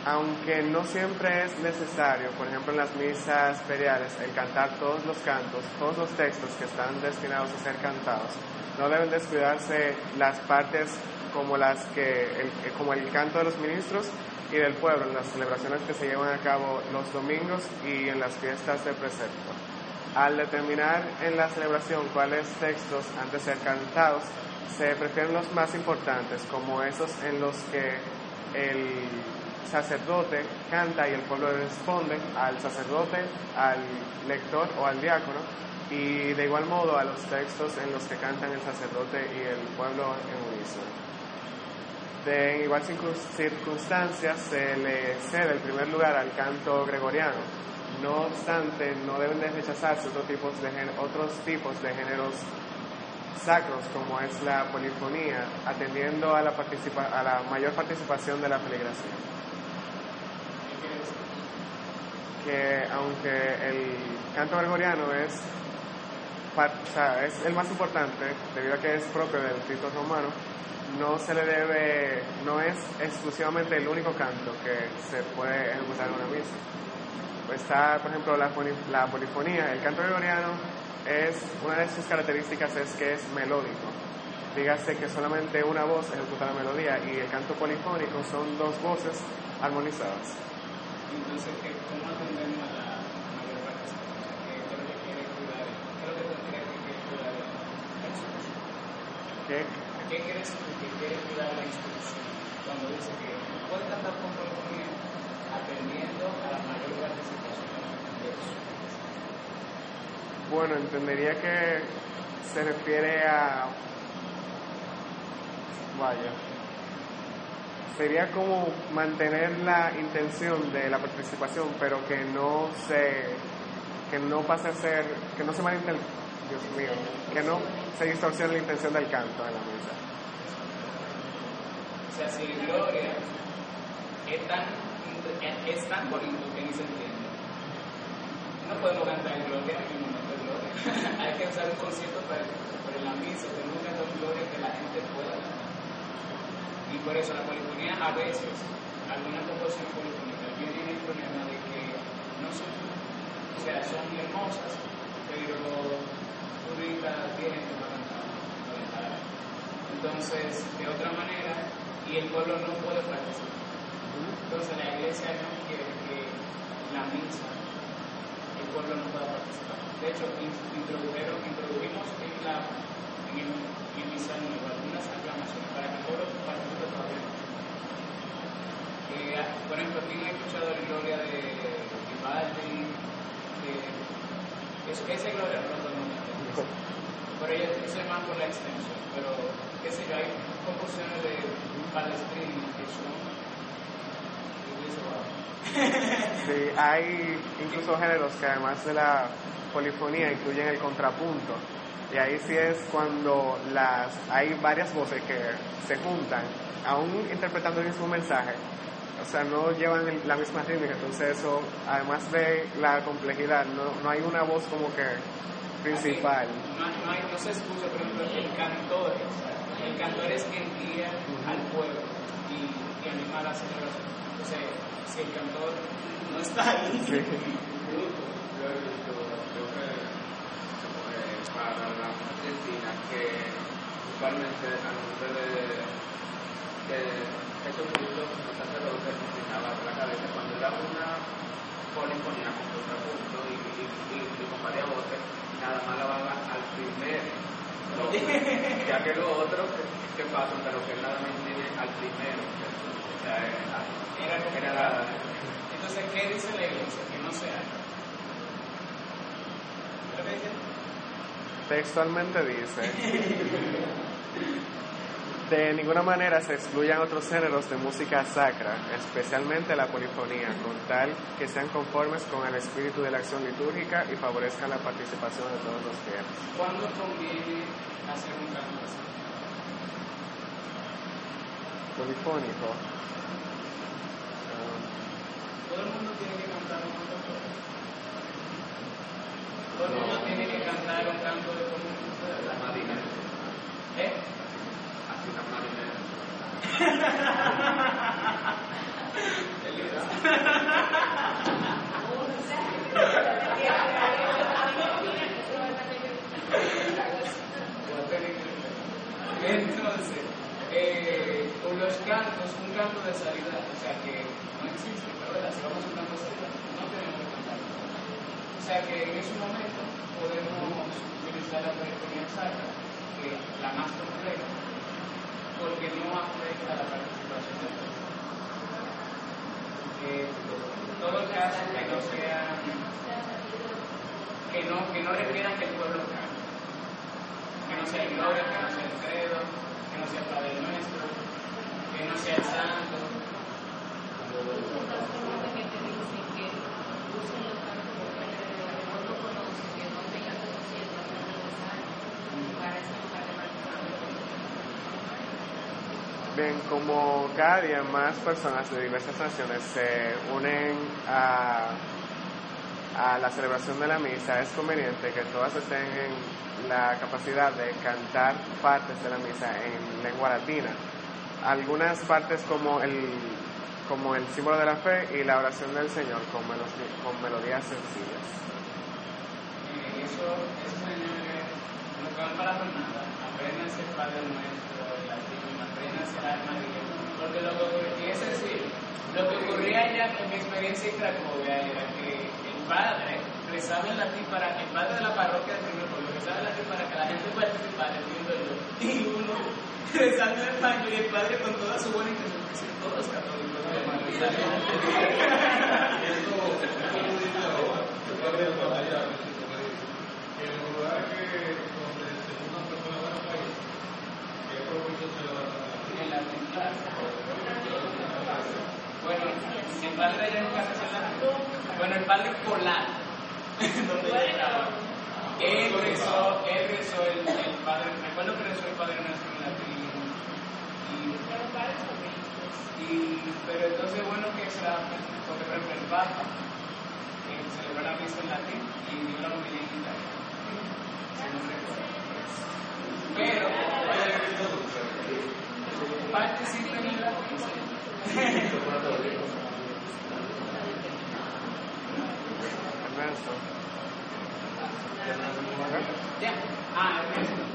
Aunque no siempre es necesario, por ejemplo en las misas feriales, el cantar todos los cantos, todos los textos que están destinados a ser cantados, no deben descuidarse las partes como las que el, como el canto de los ministros y del pueblo en las celebraciones que se llevan a cabo los domingos y en las fiestas de precepto. Al determinar en la celebración cuáles textos han de ser cantados, se prefieren los más importantes, como esos en los que el sacerdote canta y el pueblo responde al sacerdote, al lector o al diácono, y de igual modo a los textos en los que cantan el sacerdote y el pueblo en unísono. De igual circunstancias se le cede el primer lugar al canto gregoriano. No obstante, no deben de rechazarse otros tipos de, otros tipos de géneros sacros como es la polifonía, atendiendo a la, a la mayor participación de la filigración. Que aunque el canto gregoriano es, es el más importante, debido a que es propio del rito romano, no se le debe, no es exclusivamente el único canto que se puede ejecutar en una misa. Está, por ejemplo, la, la polifonía. El canto gregoriano es, una de sus características es que es melódico. Dígase que solamente una voz ejecuta la melodía y el canto polifónico son dos voces armonizadas. Entonces, ¿cómo atendemos a la mayor participación? ¿Qué es lo que quiere cuidar? ¿Qué es lo que quiere cuidar la instrucción? ¿Qué? ¿Qué crees que quiere cuidar la instrucción? Cuando dice que puede cantar con polifonía atendiendo a la mayor participación de eso. Bueno, entendería que se refiere a... Vaya. Sería como mantener la intención de la participación, pero que no se... que no pase a ser... que no se malinterprete... Dios mío, que no se distorsione la intención del canto en la misa. O sea, si gloria es tan, es tan bonito que ni se entiende. No podemos cantar gloria en hay que usar un concierto para, para la misa, tenemos que dar gloria que la gente pueda Y por eso la polifonía a veces, algunas composiciones polifónicas tienen el problema de que no son, o sea, son hermosas, pero que cantar. Entonces, de otra manera, y el pueblo no puede participar. Entonces la iglesia no quiere que la misa, el pueblo no pueda participar. De hecho, introdujeron, introdujimos en, la, en el, en misal nuevo algunas aclamaciones para que todos los partidos todavía eh, Por ejemplo, no he escuchado la gloria de Vivaldi, de, es, esa gloria no mundo Pero ella es más por la extensión, pero qué sé yo, hay composiciones de Palestrini que son Sí, hay incluso géneros que además de la polifonía incluyen el contrapunto. Y ahí sí es cuando las hay varias voces que se juntan, aún interpretando el mismo mensaje. O sea, no llevan la misma rítmica, entonces eso, además de la complejidad, no, no hay una voz como que principal. no, hay, no, se escucha, por ejemplo, el cantor. El cantor es quien guía al pueblo y, y anima la celebración. Entonces, si el cantor no está ahí, sí. para la Argentina que usualmente a nombre de, de Jesucristo los sacerdotes inclinaban la cabeza cuando era una polifonía con contrapunto y, y, y, y, con varias voces, nada más la van al primer ya que lo otro que, pasa, pero que nada más tiene al primero. O sea, era, era, era, entonces, ¿qué dice la iglesia? Que no se haga. Textualmente dice, de ninguna manera se excluyan otros géneros de música sacra, especialmente la polifonía, con tal que sean conformes con el espíritu de la acción litúrgica y favorezcan la participación de todos los fieles. ¿Cuándo conviene hacer un canto así? Polifónico. Todo el mundo tiene que cantar un canto todo el mundo tiene que cantar un canto de la marinera. ¿Eh? Entonces, eh, con los cantos, un canto de salida, o sea que no existe, vamos a un canto de salida, no tenemos que cantar. O sea que en ese momento podemos utilizar la perifonía sacra, que es la más compleja, porque no afecta la participación del. Eh, todo caso que no sea que no, que no requieran que el pueblo cante, que no sea gloria, que no sea el credo, que no sea el Padre Nuestro, que no sea el santo. Bien, como cada día más personas de diversas naciones se unen a, a la celebración de la misa, es conveniente que todas estén en la capacidad de cantar partes de la misa en lengua latina. Algunas partes como el, como el símbolo de la fe y la oración del Señor con, melodi- con melodías sencillas. Eh, eso, que van para el Padre Nuestro, apréndanse la María, porque lo que y es decir, lo que ocurría allá en mi experiencia en Cracovia era que el padre rezaba en latín para, el padre de la parroquia del primer pueblo rezaba en latín para que la gente participara, entiendo yo, y uno rezando en español y el padre con toda su buena intención, que son todos católicos, hermano, y en la claro. Bueno, el padre se la Bueno, el padre Polar, donde yo estaba, él rezó, él rezó el, el padre, recuerdo que rezó el padre nuestro en latín. Y, y, pero entonces, bueno, que se la, por ejemplo, el Papa, que celebró la misa en latín y dio la homilía en italiano. Si no recuerdo. Pero, participen en la misa. Ernesto. Ya. Ah, Ernesto.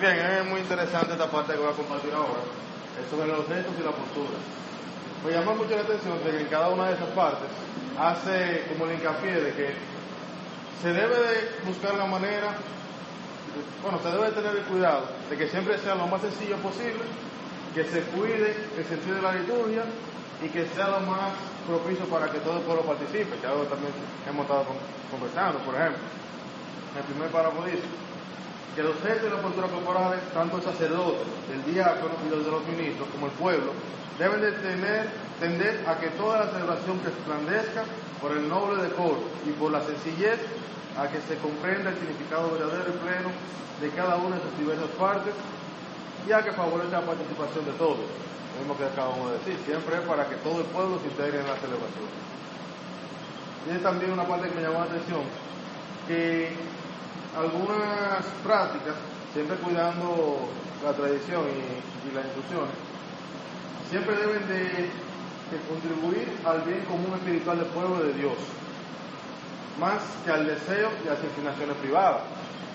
Bien, es muy interesante esta parte que voy a compartir ahora, es sobre los gestos y la postura. Me llama mucho la atención de que en cada una de esas partes hace como el hincapié de que se debe de buscar la manera, bueno, se debe de tener el cuidado de que siempre sea lo más sencillo posible, que se cuide el sentido de la liturgia y que sea lo más propicio para que todo el pueblo participe, que algo también hemos estado con- conversando, por ejemplo. El primer párrafo dice, que los jefes de la cultura corporal, tanto el sacerdote, el diácono y los de los ministros, como el pueblo, deben de tender a que toda la celebración resplandezca por el noble decoro y por la sencillez a que se comprenda el significado verdadero y pleno de cada una de sus diversas partes y a que favorezca la participación de todos. Lo mismo que acabamos de decir, siempre es para que todo el pueblo se integre en la celebración. Tiene también una parte que me llamó la atención, que algunas prácticas, siempre cuidando la tradición y, y las instrucciones, siempre deben de, de contribuir al bien común espiritual del pueblo de Dios, más que al deseo y a las inclinaciones privadas.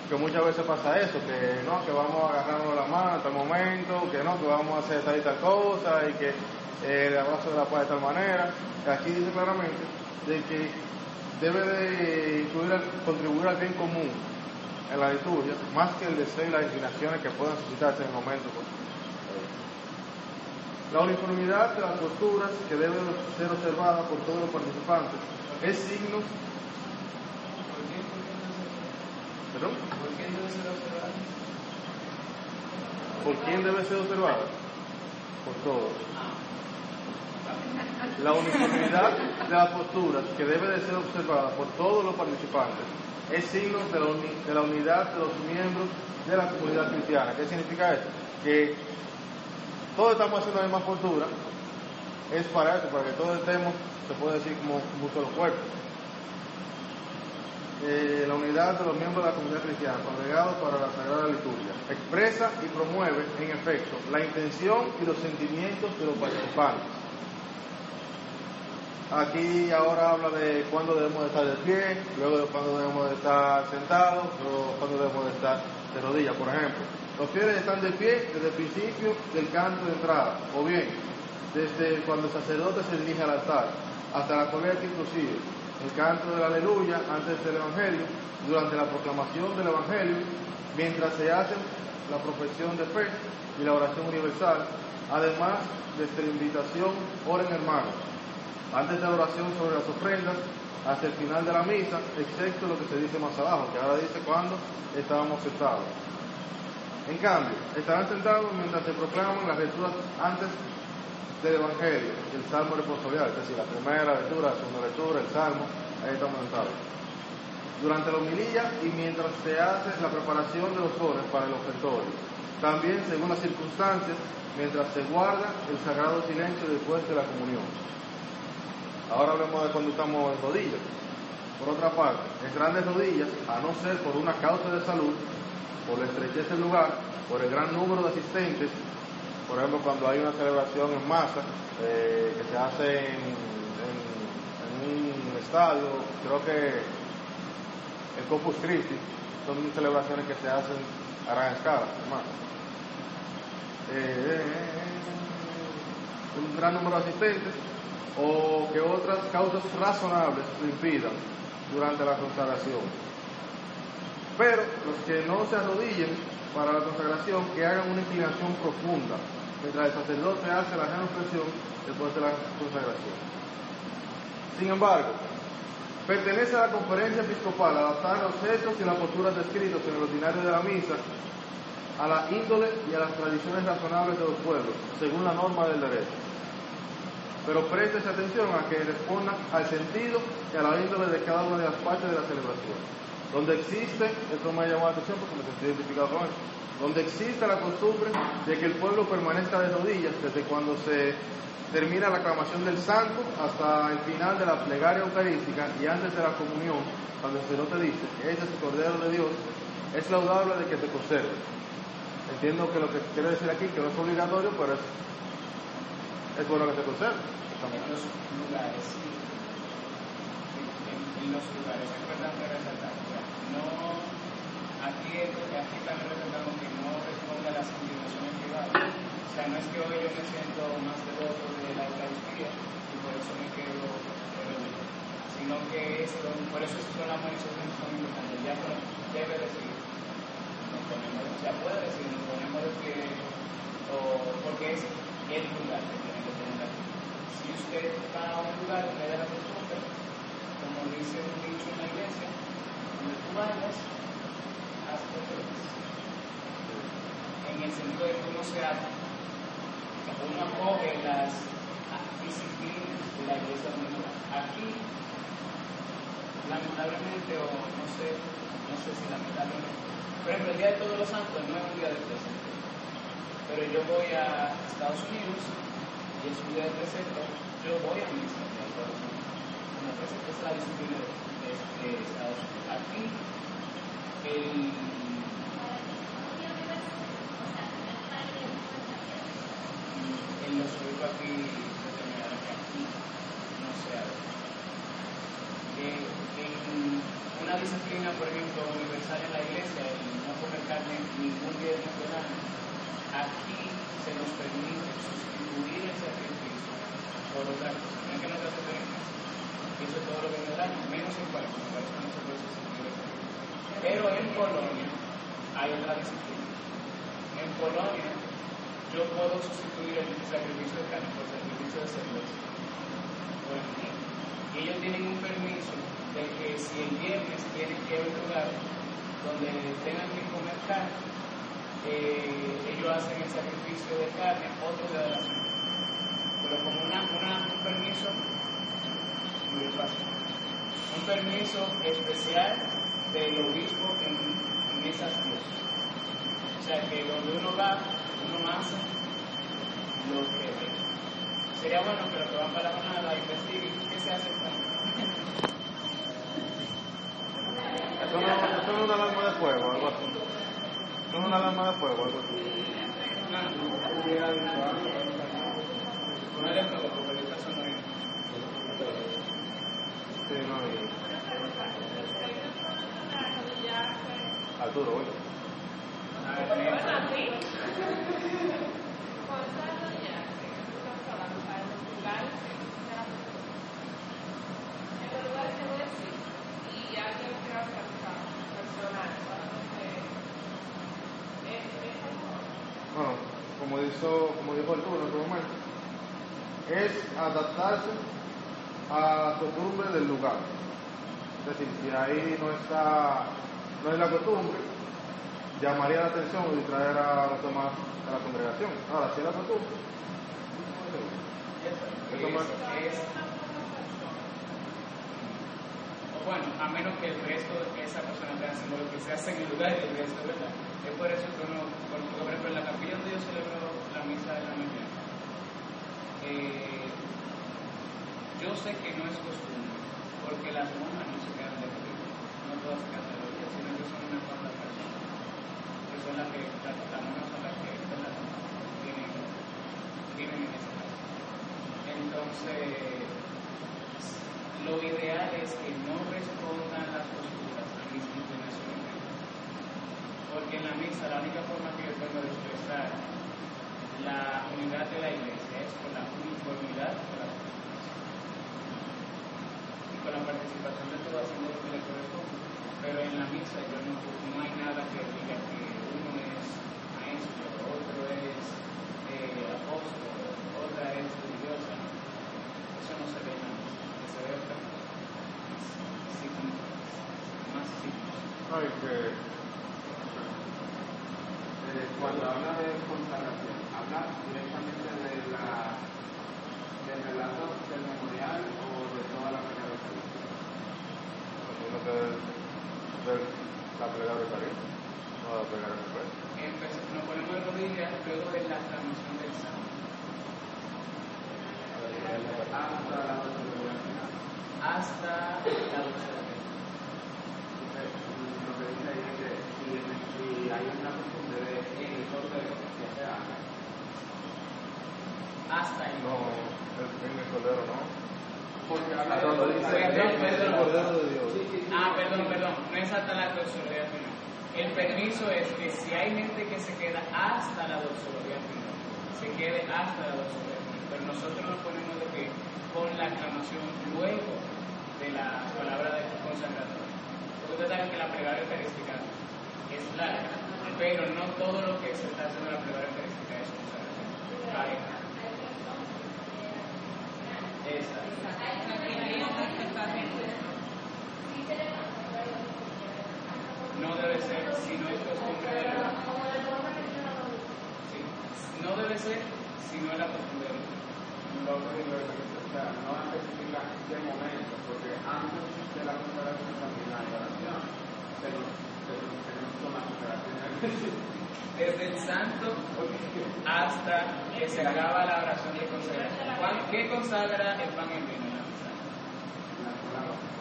Que muchas veces pasa eso, que no, que vamos a agarrarnos la mano hasta el momento, que no, que vamos a hacer tal y tal cosa, y que eh, el abrazo de la paz de tal manera. Aquí dice claramente de que debe de incluir contribuir al bien común en la liturgia, más que el deseo y las inclinaciones que puedan suscitarse en el momento. pues. La uniformidad de las posturas que debe ser observada por todos los participantes es signo... ¿Perdón? ¿Por qué no se lo observan? ¿Por quién debe ser observada? Por todos. La uniformidad de las posturas que debe de ser observada por todos los participantes es signo de la, la unidad de los miembros de la comunidad cristiana. ¿Qué significa eso? Que todos estamos haciendo la misma postura, es para eso, para que todos estemos, se puede decir, como un solo cuerpo. Eh, la unidad de los miembros de la comunidad cristiana, congregados para la Sagrada Liturgia, expresa y promueve, en efecto, la intención y los sentimientos de los participantes. Aquí ahora habla de cuándo debemos de estar de pie, luego de cuándo debemos de estar sentados, luego cuándo debemos de estar de rodillas, por ejemplo. Los fieles están de pie desde el principio del canto de entrada, o bien desde cuando el sacerdote se dirige al altar, hasta la colecta inclusive, el canto del aleluya antes del evangelio, durante la proclamación del evangelio, mientras se hace la profesión de fe y la oración universal, además desde la invitación, oren hermanos, antes de la oración sobre las ofrendas, hasta el final de la misa, excepto lo que se dice más abajo, que ahora dice cuando estábamos sentados. En cambio, estarán sentados mientras se proclaman las lecturas antes del Evangelio, el Salmo responsorial, es decir, la primera lectura, la segunda lectura, el Salmo, ahí estamos sentados. Durante la homilía y mientras se hace la preparación de los dones para el ofertorio. También, según las circunstancias, mientras se guarda el sagrado silencio después de la comunión. Ahora hablemos de cuando estamos en rodillas. Por otra parte, en grandes rodillas, a no ser por una causa de salud, por la estrechez del lugar, por el gran número de asistentes, por ejemplo, cuando hay una celebración en masa eh, que se hace en, un estadio, creo que el Corpus Christi, son celebraciones que se hacen a gran escala, en masa. Eh, un gran número de asistentes o que otras causas razonables lo impidan durante la consagración. Pero los que no se arrodillen para la consagración, que hagan una inclinación profunda, mientras el sacerdote hace la genuflexión después de la consagración. Sin embargo, pertenece a la conferencia episcopal adaptar los hechos y las posturas descritos en el ordinario de la misa a la índole y a las tradiciones razonables de los pueblos, según la norma del derecho. Pero préstese atención a que responda al sentido y a la índole de cada una de las partes de la celebración. Donde existe, esto me llamó la atención porque me sentí identificado con donde existe la costumbre de que el pueblo permanezca de rodillas desde cuando se termina la aclamación del santo hasta el final de la plegaria eucarística y antes de la comunión, cuando el Señor te dice, ese es el Cordero de Dios, es laudable de que te conserve. Entiendo que lo que quiero decir aquí, que no es obligatorio, pero es, es bueno que te conserve. en los lugares, en, en los lugares, es importante resaltar. o sea, No, aquí, aquí también resaltamos que no responde a las inclinaciones privadas. O sea, no es que hoy yo me siento más devoto de la Eucaristía y por eso me quedo sino que esto, por eso son las manifestaciones son importantes. Ya debe decir, nos ponemos, sea, puede decir, nos ponemos de pie, o, porque es el lugar que tiene que tener si usted va a un lugar donde haya la costumbre, como dice un dicho en la iglesia, donde tú vayas, haz lo que ves. En el sentido de que uno se uno acoge las disciplinas de la iglesia donde. Aquí, lamentablemente, o no sé, no sé si lamentablemente, ejemplo, el Día de Todos los Santos no es un día de precepto, pero yo voy a Estados Unidos y es un día de precepto, yo voy a de Todos los Santos. Una precepto es la disciplina de, de, de Estados Unidos. Aquí, el, en los obispos aquí determinaron que aquí no se en una disciplina, por ejemplo, universal en la iglesia, el no comer carne ningún día del año, aquí se nos permite sustituir el sacrificio por otra cosa. No es que no diferencia. Eso es todo lo que me da, menos en cuarto, en cuarto no se puede sustituir el. Pero en Polonia hay otra disciplina. En Polonia yo puedo sustituir el sacrificio de carne por sacrificio de cerveza. Por ejemplo. Y ellos tienen un permiso de que si el viernes tienen que ir a un lugar donde tengan que comer carne, eh, ellos hacen el sacrificio de carne otro día de semana. Pero como una, una, un permiso muy fácil. Un permiso especial del obispo en, esas cosas. O sea que donde uno va, uno hace lo que. Sería bueno que los que van para la jornada investiguen qué se hace con es una alarma de fuego, algo así. No alarma de fuego, así. No es de fuego, porque ahorita son Sí, no, y... Como dijo, como dijo Arturo en otro momento, es adaptarse a la costumbre del lugar. Es decir, si ahí no está, no es la costumbre, llamaría la atención o distraer a los demás de la congregación. Ahora, si es la costumbre, es, bueno, a menos que el resto de esa persona esté haciendo lo que se hace en el lugar del resto, ¿verdad? Es por eso que uno, por por ejemplo, en la capilla donde yo celebro la misa de la mañana, eh, yo sé que no es costumbre, porque las monjas no se quedan de rodillas, no todas se quedan de rodillas, sino que son unas cuantas personas, que son las que, las, las monjas son las que, ¿verdad? Tienen, tienen en ese caso. Entonces, lo ideal es que no respondan las posturas a mis inclinaciones en la única forma que yo tengo de expresar la unidad de la iglesia es con la uniformidad de las y con la participación de todos haciendo lo que le corresponde. Pero en la misa yo no, no hay nada que diga que uno es maestro, otro es eh, apóstol, otra es religiosa. Eso no se ve en la misa, lo que se ve otra cosa. Signos, más signos. No, y que Eh, cuando habla de consagración, habla directamente de la, del relato del memorial o de toda la preparación. asumo que de la plegaria de Caribe, no la plegaria de Caribe. Empe- nos ponemos de rodillas luego de la aclamación del santo. Hasta la autoridad final. hasta la docencia. Entonces, lo que dice ahí es que si, si hay una costumbre de en el cordero que se haga, Hasta el No, el- en el cordero no. porque habla de Cuando dice Perdón, "Este es el perdón. cordero de Dios. Ah, perdón, perdón, no es hasta la doxología final. El permiso es que si hay gente que se queda hasta la doxología final, se quede hasta la doxología final. Pero nosotros nos ponemos de pie con la aclamación luego de la palabra de consagración. Porque ustedes saben que la plegaria eucarística es larga, pero no todo lo que se está haciendo en la plegaria eucarística es consagración. Exacto. No debe ser si no es costumbre de la Sí. No debe ser si no es la costumbre de la sea, no especifica qué momento, porque antes de la consagración también hay oración. Pero, pero tenemos una consagración Desde el santo hasta que se acaba la oración de consagración. ¿Cuál- ¿Qué consagra el pan y el vino en la misa?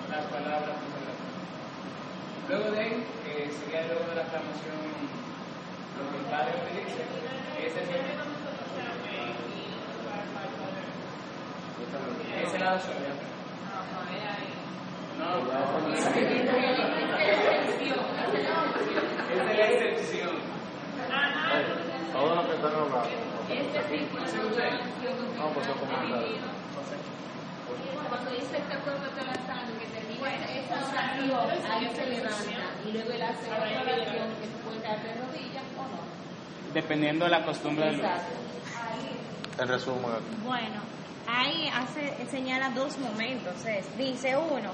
Las palabras consagración. Luego de ahí, eh, sería luego de la aclamación, lo que el Padre ese es el, ese lado soledad. No, esa es la excepción. Todo lo que están hablando. No, pues son comentarios. Cuando dice este cuerpo te la sangre, que termina esa oración, ahí se levanta y luego él hace otra oración que se puede dar de rodillas o no. Dependiendo de la costumbre del lugar. En resumen, Bueno, ahí hace, señala dos momentos. Es, dice uno,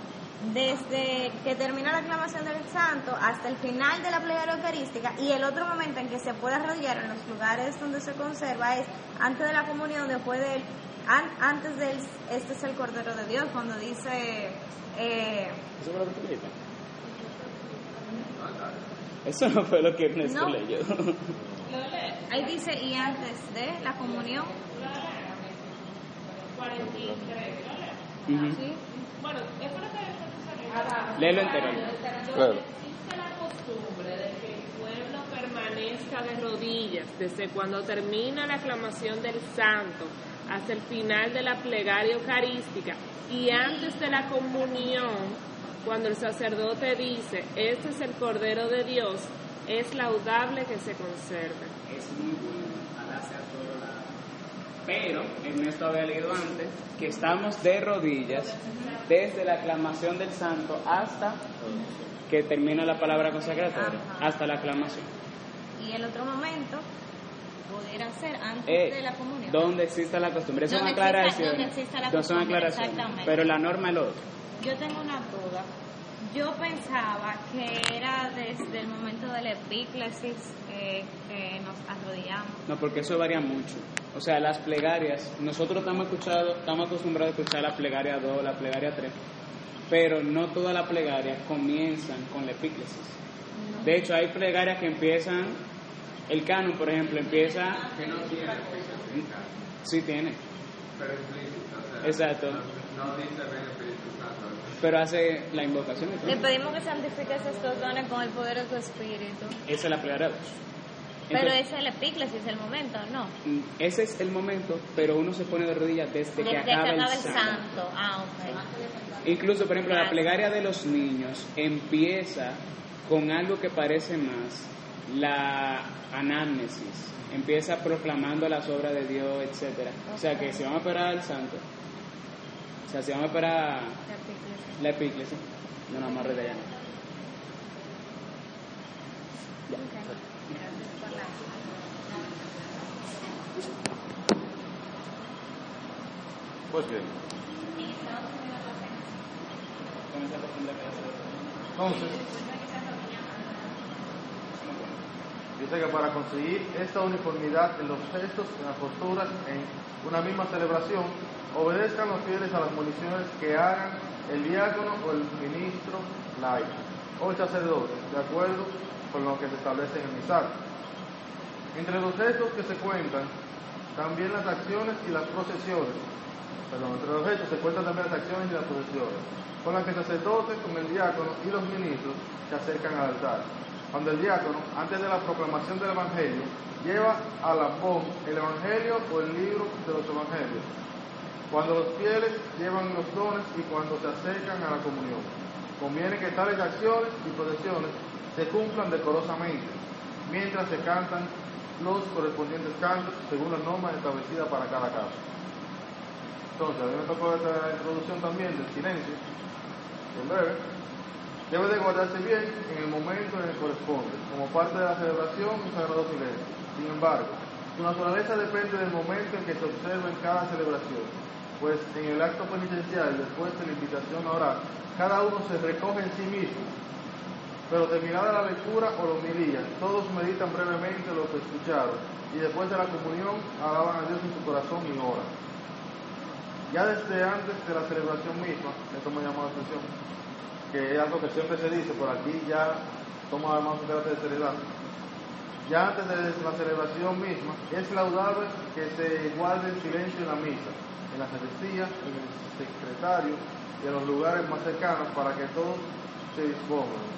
desde que termina la aclamación del santo hasta el final de la plegaria eucarística y el otro momento en que se puede arrodillar en los lugares donde se conserva es antes de la comunión, después del, an- antes del, este es el Cordero de Dios, cuando dice, eh, ¿Eso fue lo que tú dijiste? Eso no fue lo que Ernesto No. leyó. ahí dice, y antes de la comunión, 43. Ujú. ¿sí? Bueno, es por lo que Léelo entero. claro. existe la costumbre de que el pueblo permanezca de rodillas desde cuando termina la aclamación del santo hasta el final de la plegaria eucarística Y antes de la comunión, cuando el sacerdote dice, este es el Cordero de Dios, es laudable que se conserve. Es muy bueno, alace a todo lado. Pero Ernesto había leído antes que estamos de rodillas desde la aclamación del santo hasta que termina la palabra consagratoria, Ajá. hasta la aclamación. Y el otro momento pudiera ser antes Eh, de la comunión. donde exista la costumbre. Son Donde exista- aclaraciones. donde exista la Son costumbre, aclaraciones. exactamente. Pero la norma es lo otro. Yo tengo una duda. Yo pensaba que era desde el momento del epíclesis que, que nos arrodillamos. No, porque eso varía mucho. O sea, las plegarias, nosotros estamos escuchado, estamos acostumbrados a escuchar la plegaria 2, la plegaria 3, pero no todas las plegarias comienzan con la epíclesis. De hecho, hay plegarias que empiezan, el canon, por ejemplo, empieza... Que no tiene Sí tiene, pero explícito. O sea, Exacto. No, no dice. Pero hace la invocación. Le pedimos que santifiques estos dones con el poder de tu espíritu. Esa es la plegaria 2. Pero Entonces, es el epíclesis el momento, ¿no? mm, ese es el momento, pero uno se pone de rodillas desde que Desde que acaba acaba el el santo. santo. Ah, ok. Incluso, por ejemplo, la plegaria de los niños empieza con algo que parece más la anamnesis. Empieza proclamando las obras de Dios, etcétera. O sea que si vamos a esperar al santo, o sea, si vamos a Epíclesis. la epíclesis, no nos amarre de allá. Pues bien. Con esa costumbre que hace. Entonces, dice que para conseguir esta uniformidad en los gestos, en las posturas, en una misma celebración, obedezcan los fieles a las municiones que hagan el diácono o el ministro laico o el sacerdote, de acuerdo con lo que se establece en el misal. Entre los gestos que se cuentan, también las acciones y las procesiones, perdón, entre los hechos se cuentan también las acciones y las procesiones, con las que el sacerdote, con el diácono y los ministros se acercan al altar. Cuando el diácono, antes de la proclamación del Evangelio, lleva a la voz el Evangelio o el libro de los Evangelios. Cuando los fieles llevan los dones y cuando se acercan a la comunión. Conviene que tales acciones y procesiones se cumplan decorosamente, mientras se cantan los correspondientes cantos según las normas establecidas para cada caso. Entonces, a mí me tocó esta introducción también del silencio, en breve. Debe de guardarse bien en el momento en el que corresponde, como parte de la celebración un sagrado silencio. Sin embargo, su naturaleza depende del momento en que se observa en cada celebración, pues en el acto penitencial, después de la invitación a orar, cada uno se recoge en sí mismo, pero terminada la lectura o la homilía, todos meditan brevemente lo que escucharon y después de la comunión alaban a Dios en su corazón y oran. Ya desde antes de la celebración misma, esto me llamó la atención, que es algo que siempre se dice, por aquí ya toma más un carácter de seriedad. Ya antes de la celebración misma, es laudable que se guarde el silencio en la misa, en la sacristía, en el secretario y en los lugares más cercanos para que todos se dispongan.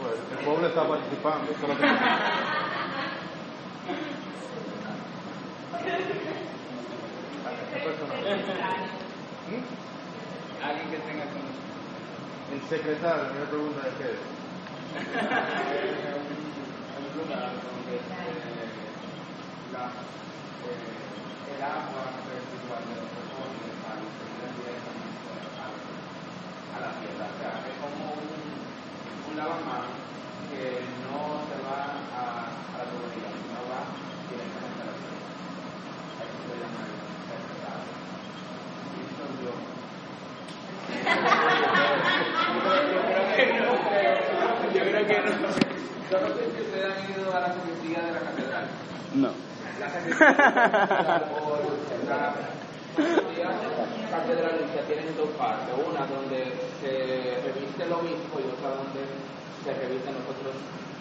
Pues, el pueblo está participando. eso es lo que-. Alguien que tenga conocimiento. El secretario, me pregunta de qué es. un lugar donde el agua residual de los directamente a, a la tierra. O sea, es como un, un lavamanos que no se va a, a la tubería, va directamente a la tierra. Eso se llama el secretario. Y soy yo. Yo creo que no. Yo no sé si ustedes han ido a la sacristía de la catedral. No. La sacristía la sacristía catedralicia tienen dos partes, una donde se reviste el obispo y otra donde se revisten los otros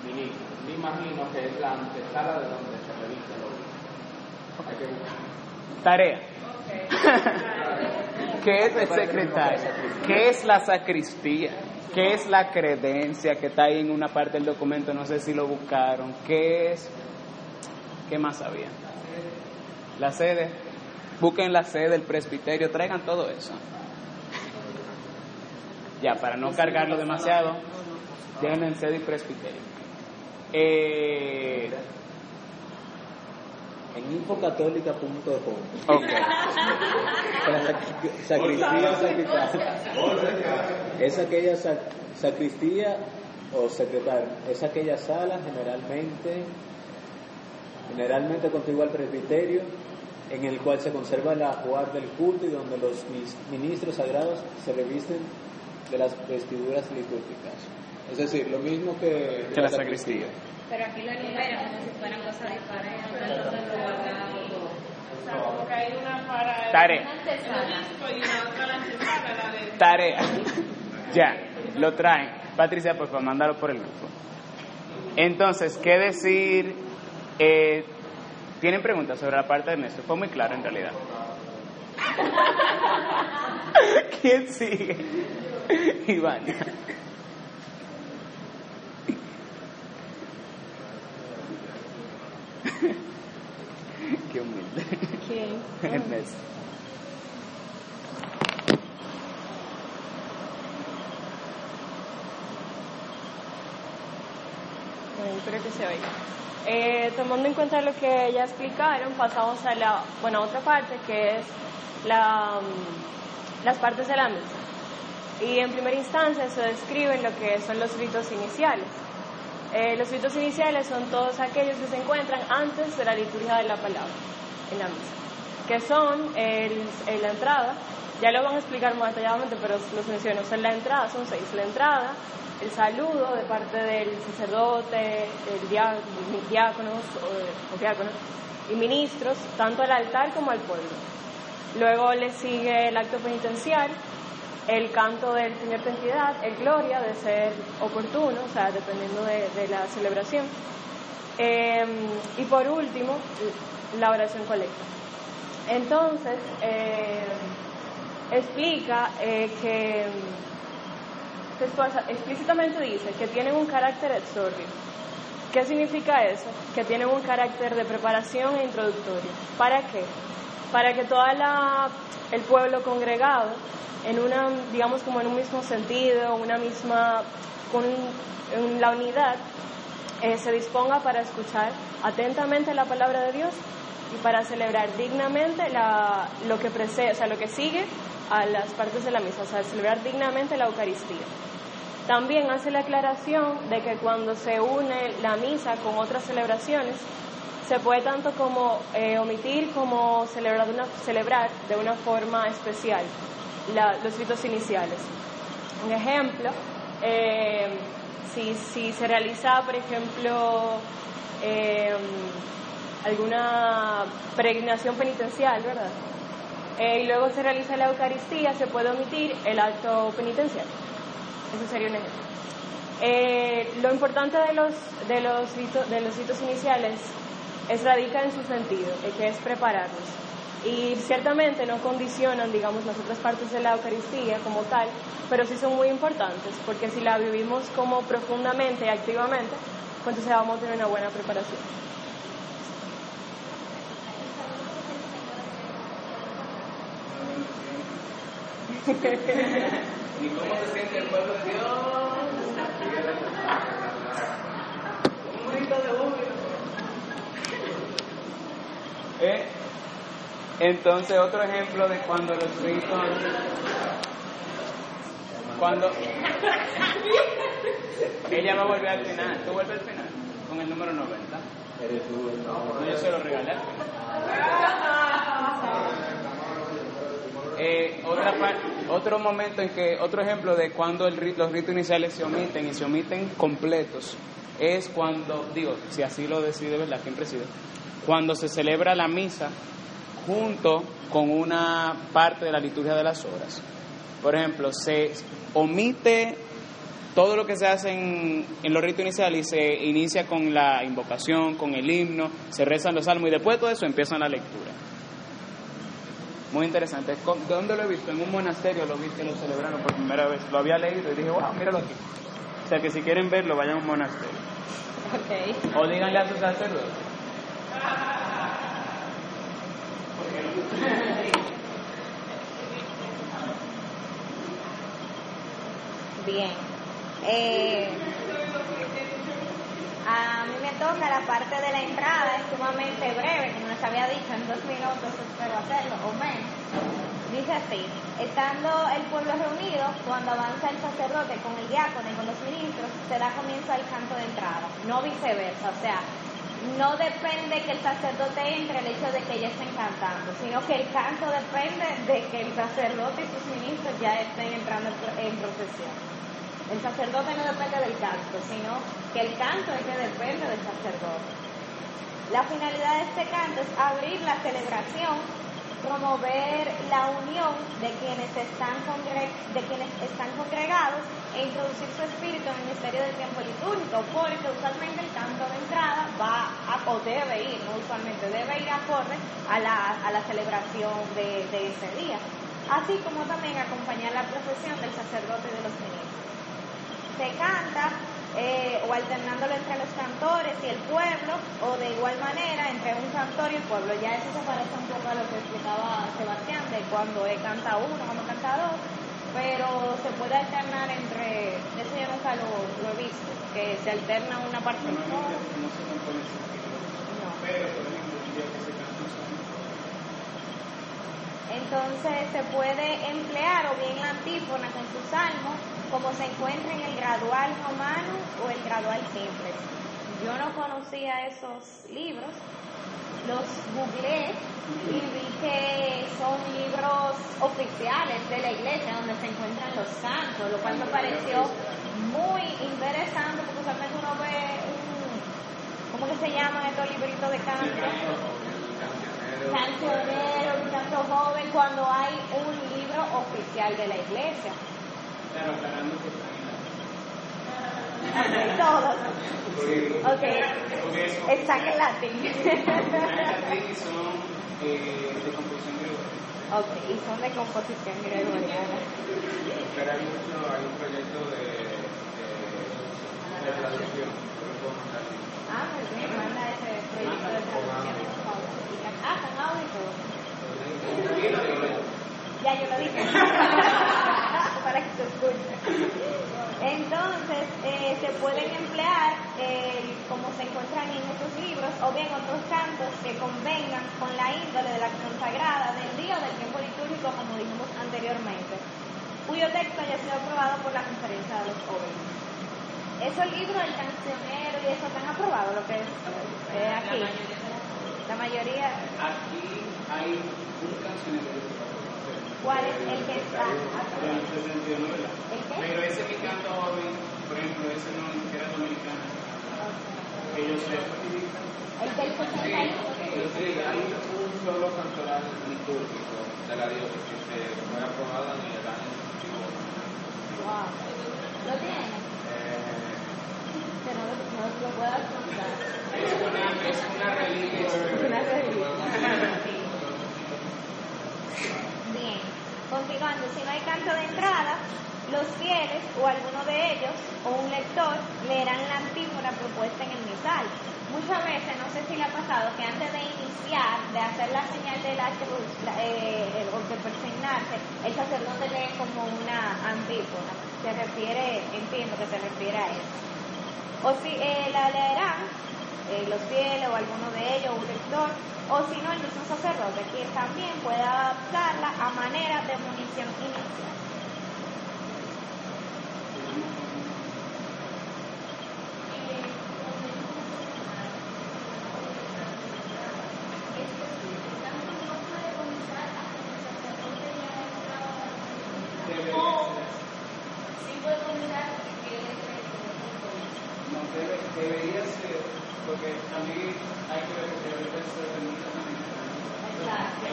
ministros. Me imagino que es la antesala de donde se reviste el obispo. Hay que buscar. Tarea. ¿Qué es el secretario? ¿Qué es la sacristía? ¿Qué es la credencia que está ahí en una parte del documento? No sé si lo buscaron. ¿Qué es? ¿Qué más había? La sede. Busquen la sede del presbiterio, traigan todo eso. Ya, para no cargarlo demasiado, déjenlo en sede y presbiterio. Eh, En infocatólica.com. ok. Sacristía o secretaria. Es aquella sa- sacristía o secretaria. Es aquella sala generalmente, generalmente contigua al presbiterio, en el cual se conserva el ajuar del culto y donde los ministros sagrados se revisten de las vestiduras litúrgicas. Es decir, lo mismo que, Que la sacristía. Pero aquí lo enumeran como si fueran cosas diferentes. O sea, como que hay una para Tarea. la la Tarea. ya, lo traen. Patricia, por favor, mándalo por el grupo. Entonces, ¿qué decir? Eh, ¿Tienen preguntas sobre la parte de Ernesto? Fue muy claro en realidad. ¿Quién sigue? Iván. Qué humilde. ¿Quién? Ernesto. Bueno, espero que se oiga. Eh, tomando en cuenta lo que ya explicaron, pasamos a la bueno, otra parte que es la, mm, las partes de la misa. Y en primera instancia se describen lo que son los ritos iniciales. Eh, los ritos iniciales son todos aquellos que se encuentran antes de la liturgia de la palabra en la misa, que son el, el- la entrada, ya lo van a explicar más detalladamente, pero los menciono, son la entrada, son seis, la entrada, el saludo de parte del sacerdote, el diá- diáconos o, o y ministros, tanto al altar como al pueblo. Luego le sigue el acto penitencial, el canto del Señor de Entidad, el Gloria, de ser oportuno, o sea, dependiendo de, de la celebración. Eh, y por último, la oración colecta. Entonces, eh, explica eh, que textual- explícitamente dice que tienen un carácter exordio. ¿Qué significa eso? Que tienen un carácter de preparación e introductorio. ¿Para qué? Para que todo el pueblo congregado, en una, digamos como en un mismo sentido, una misma, con en la unidad, eh, se disponga para escuchar atentamente la palabra de Dios y para celebrar dignamente lo que precede, o sea, lo que sigue a las partes de la misa, o sea, celebrar dignamente la Eucaristía. También hace la aclaración de que cuando se une la misa con otras celebraciones, se puede tanto como eh, omitir como celebrar de, una, celebrar de una forma especial los ritos iniciales. Un ejemplo, eh, si, si se realiza, por ejemplo, eh, alguna peregrinación penitencial, ¿verdad? Eh, y luego se realiza la Eucaristía, se puede omitir el acto penitencial. Ese sería un ejemplo. Eh, lo importante de los, de, los de los ritos iniciales es radica en su sentido, eh, que es prepararnos. Y ciertamente no condicionan, digamos, las otras partes de la Eucaristía como tal, pero sí son muy importantes, porque si la vivimos como profundamente y activamente, pues entonces vamos a tener una buena preparación. ¿Y cómo se siente el pueblo de Dios? Un grito de júbilo. ¿Eh? Entonces, otro ejemplo de cuando los ritos. Cuando. Ella va a volver al final. ¿Tú vuelves al final? Con el número 90. Eres tú el No, yo se lo regalé. Eh, otra otro momento en que, otro ejemplo de cuando el los ritos iniciales se omiten y se omiten completos es cuando, digo, si así lo decide, ¿verdad? ¿Quién preside? Cuando se celebra la misa junto con una parte de la liturgia de las horas. Por ejemplo, se omite todo lo que se hace en, en los ritos iniciales y se inicia con la invocación, con el himno, se rezan los salmos y después de todo eso empiezan la lectura. Muy interesante. ¿Con- ¿Dónde lo he visto? En un monasterio lo vi que lo celebraron por primera vez. Lo había leído y dije, wow, míralo aquí. O sea que si quieren verlo, vayan a un monasterio. Ok. O díganle a sus sacerdotes. Bien. Eh, a mí me toca la parte de la entrada, es sumamente breve, como les había dicho, en dos minutos espero hacerlo, o menos. Dice así, estando el pueblo reunido, cuando avanza el sacerdote con el diácono y con los ministros, se da comienzo al canto de entrada, no viceversa, o sea, no depende que el sacerdote entre el hecho de que ya estén cantando, sino que el canto depende de que el sacerdote y sus ministros ya estén entrando en pro- en procesión. El sacerdote no depende del canto, sino que el canto es que depende del sacerdote. La finalidad de este canto es abrir la celebración, promover la unión de quienes están, de quienes están congregados e introducir su espíritu en el misterio del tiempo litúrgico, porque usualmente el canto de entrada va a, o debe ir, no usualmente, debe ir acorde a la, a la celebración de, de ese día, así como también acompañar la procesión del sacerdote y de los ministros se canta eh, o alternándolo entre los cantores y el pueblo, o de igual manera entre un cantor y el pueblo. Ya eso se parece un poco a lo que explicaba Sebastián, de cuando él canta uno, cuando canta dos, pero se puede alternar entre, eso yo nunca lo, lo he visto, que se alterna una parte del coro. No se compone. No. Pero, por ejemplo, un día que se canta un salmo, Entonces se puede emplear o bien la antífona con su salmo, como se encuentra en el gradual romano o el gradual simple. Yo no conocía esos libros, los googleé y vi que son libros oficiales de la iglesia donde se encuentran los cantos, lo cual me pareció muy interesante porque usualmente uno ve un, ¿cómo que se llaman estos libritos de canto? cancionero, un canto joven, cuando hay un libro oficial de la iglesia. Claro, aclarando en Ok, todos. Ok, Porque es están en latín. Latín y son eh, de composición gregoriana. ok, y son de composición gregoriana. Pero hay mucho, hay un proyecto de, de, de traducción. Ah, muy bien, manda ese proyecto de traducción, por Ah, con audio y todo. Ya yo lo dije. Para que se escuche. Entonces, eh, se pueden emplear, eh, como se encuentran en estos libros, o bien otros cantos que convengan con la índole de la acción sagrada del día o del tiempo litúrgico, como dijimos anteriormente, cuyo texto haya sido aprobado por la conferencia de los obispos. Esos libros, el cancionero y eso, están aprobados, lo que es eh, aquí. La mayoría, Aquí hay un cancionero que se va a conocer. ¿Cuál es el que está Pero ese canto joven, por ejemplo, ese no ni siquiera dominicano. Que yo sepa. El del 61. Sí, hay un solo cantoral litúrgico de la diócesis que fue aprobado en el año Wow. ¿Lo tiene? eh, Que no no lo puedas contar. Es una, es una reliquia. Una reliquia. Bien, continuando, si no hay canto de entrada, los fieles o alguno de ellos o un lector leerán la antífona propuesta en el misal. Muchas veces, no sé si le ha pasado, que antes de iniciar, de hacer la señal de la cruz eh, o de persignarse, el sacerdote lee como una antífona. Se refiere, entiendo que se refiere a eso. O si eh, la leerán eh, los fieles o alguno de ellos, un lector, o si no, el mismo sacerdote, quien también puede adaptarla a manera de munición inicial. No, debe, debería ser, porque también hay que ver que debe ser de muchas maneras.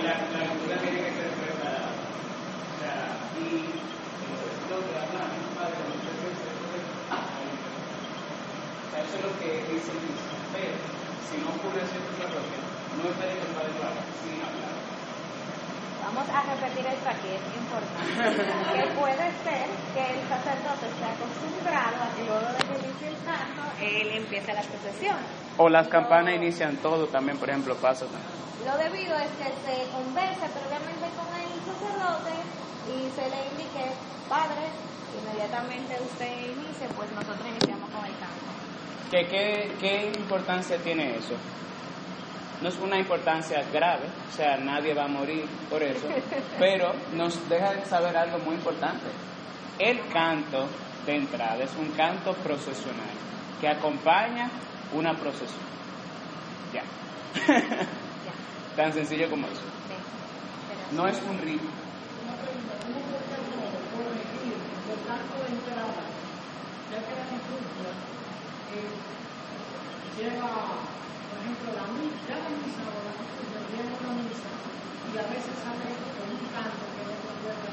La, la lectura tiene que ser preparada. O sea, y lo que hablan mis padres muchas veces es ahí. O sea, eso es lo que dice el mismo. Pero, si no ocurre cierto error, no estaría que el padre lo haga sin hablar. Vamos a repetir esto aquí, es importante. que puede ser que el sacerdote esté acostumbrado a que luego de que inicie el canto, él empiece la procesión. O las campanas inician todo también, por ejemplo, pasa también. Lo debido es que se converse previamente con el sacerdote y se le indique, padre, inmediatamente usted inicie, pues nosotros iniciamos con el canto. ¿Qué, qué, qué importancia tiene eso? No es una importancia grave, o sea, nadie va a morir por eso, pero nos deja de saber algo muy importante. El canto de entrada es un canto procesional que acompaña una procesión. Ya. Tan sencillo como eso. No es un ritmo. Una pregunta, ¿cómo podríamos corregir el canto de entrada? Ya que la liturgia eh, lleva, por ejemplo, la misa, ya la misa o la liturgia lleva una misa y a veces sale con un canto que no recuerda.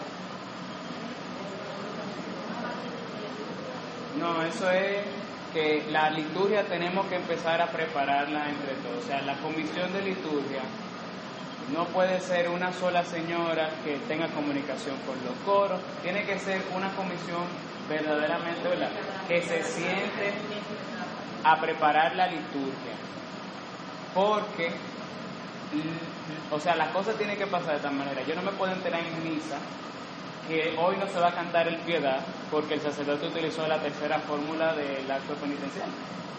No, eso es que la liturgia tenemos que empezar a prepararla entre todos. O sea, la comisión de liturgia no puede ser una sola señora que tenga comunicación con los coros, tiene que ser una comisión verdaderamente ¿verdad? que se siente a preparar la liturgia. Porque, o sea, la cosa tiene que pasar de esta manera. Yo no me puedo enterar en misa que hoy no se va a cantar el piedad porque el sacerdote utilizó la tercera fórmula del acto penitencial.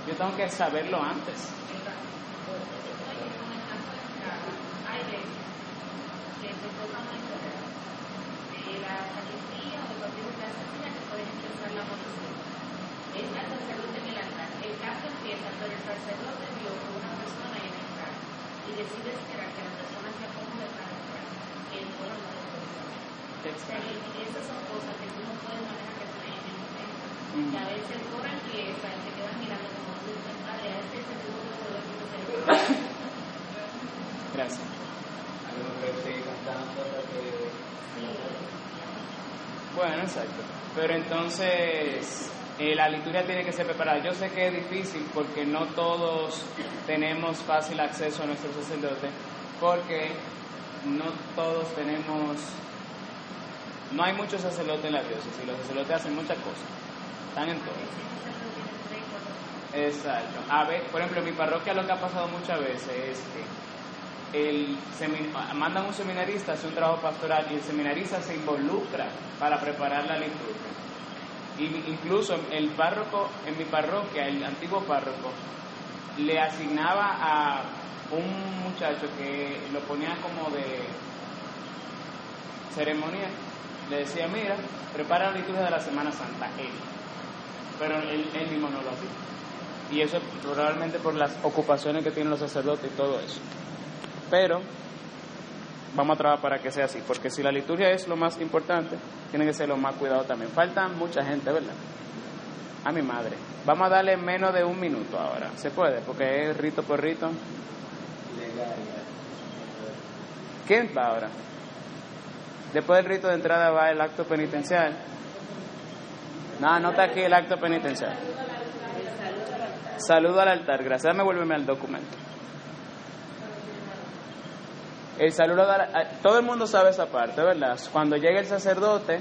Yo tengo que saberlo antes. Hay veces que se toca una historia de la sacristía o de cualquier otra asesina que pueden empezar la procesión. Está el sacerdote en el altar. El canto empieza, pero el sacerdote vio que una persona iba a entrar y decide esperar que la persona se acomode para entrar. Y el coro no lo puede hacer. O sea, y esas son cosas que tú no puedes manejar que están en el momento. El coro empieza y se queda mirando como a este se que Gracias. Que que... Bueno, exacto. Pero entonces eh, la liturgia tiene que ser preparada. Yo sé que es difícil porque no todos tenemos fácil acceso a nuestro sacerdote, porque no todos tenemos, no hay muchos sacerdotes en la diócesis y los sacerdotes hacen muchas cosas, están en todo. Exacto. A ver, por ejemplo, en mi parroquia lo que ha pasado muchas veces es que el mandan un seminarista a hacer un trabajo pastoral y el seminarista se involucra para preparar la liturgia. Incluso el párroco, en mi parroquia, el antiguo párroco, le asignaba a un muchacho que lo ponía como de ceremonia, le decía, mira, prepara la liturgia de la Semana Santa. Pero él, él mismo no lo hacía. Y eso probablemente por las ocupaciones que tienen los sacerdotes y todo eso. Pero vamos a trabajar para que sea así, porque si la liturgia es lo más importante, tiene que ser lo más cuidado también. Falta mucha gente, ¿verdad? A mi madre. Vamos a darle menos de un minuto ahora. ¿Se puede? Porque es rito por rito. ¿Quién va ahora? Después del rito de entrada va el acto penitencial. No, anota aquí el acto penitencial. Saludo al altar. Gracias. Dame vuélveme al documento. El saludo al todo el mundo sabe esa parte, ¿verdad? Cuando llega el sacerdote,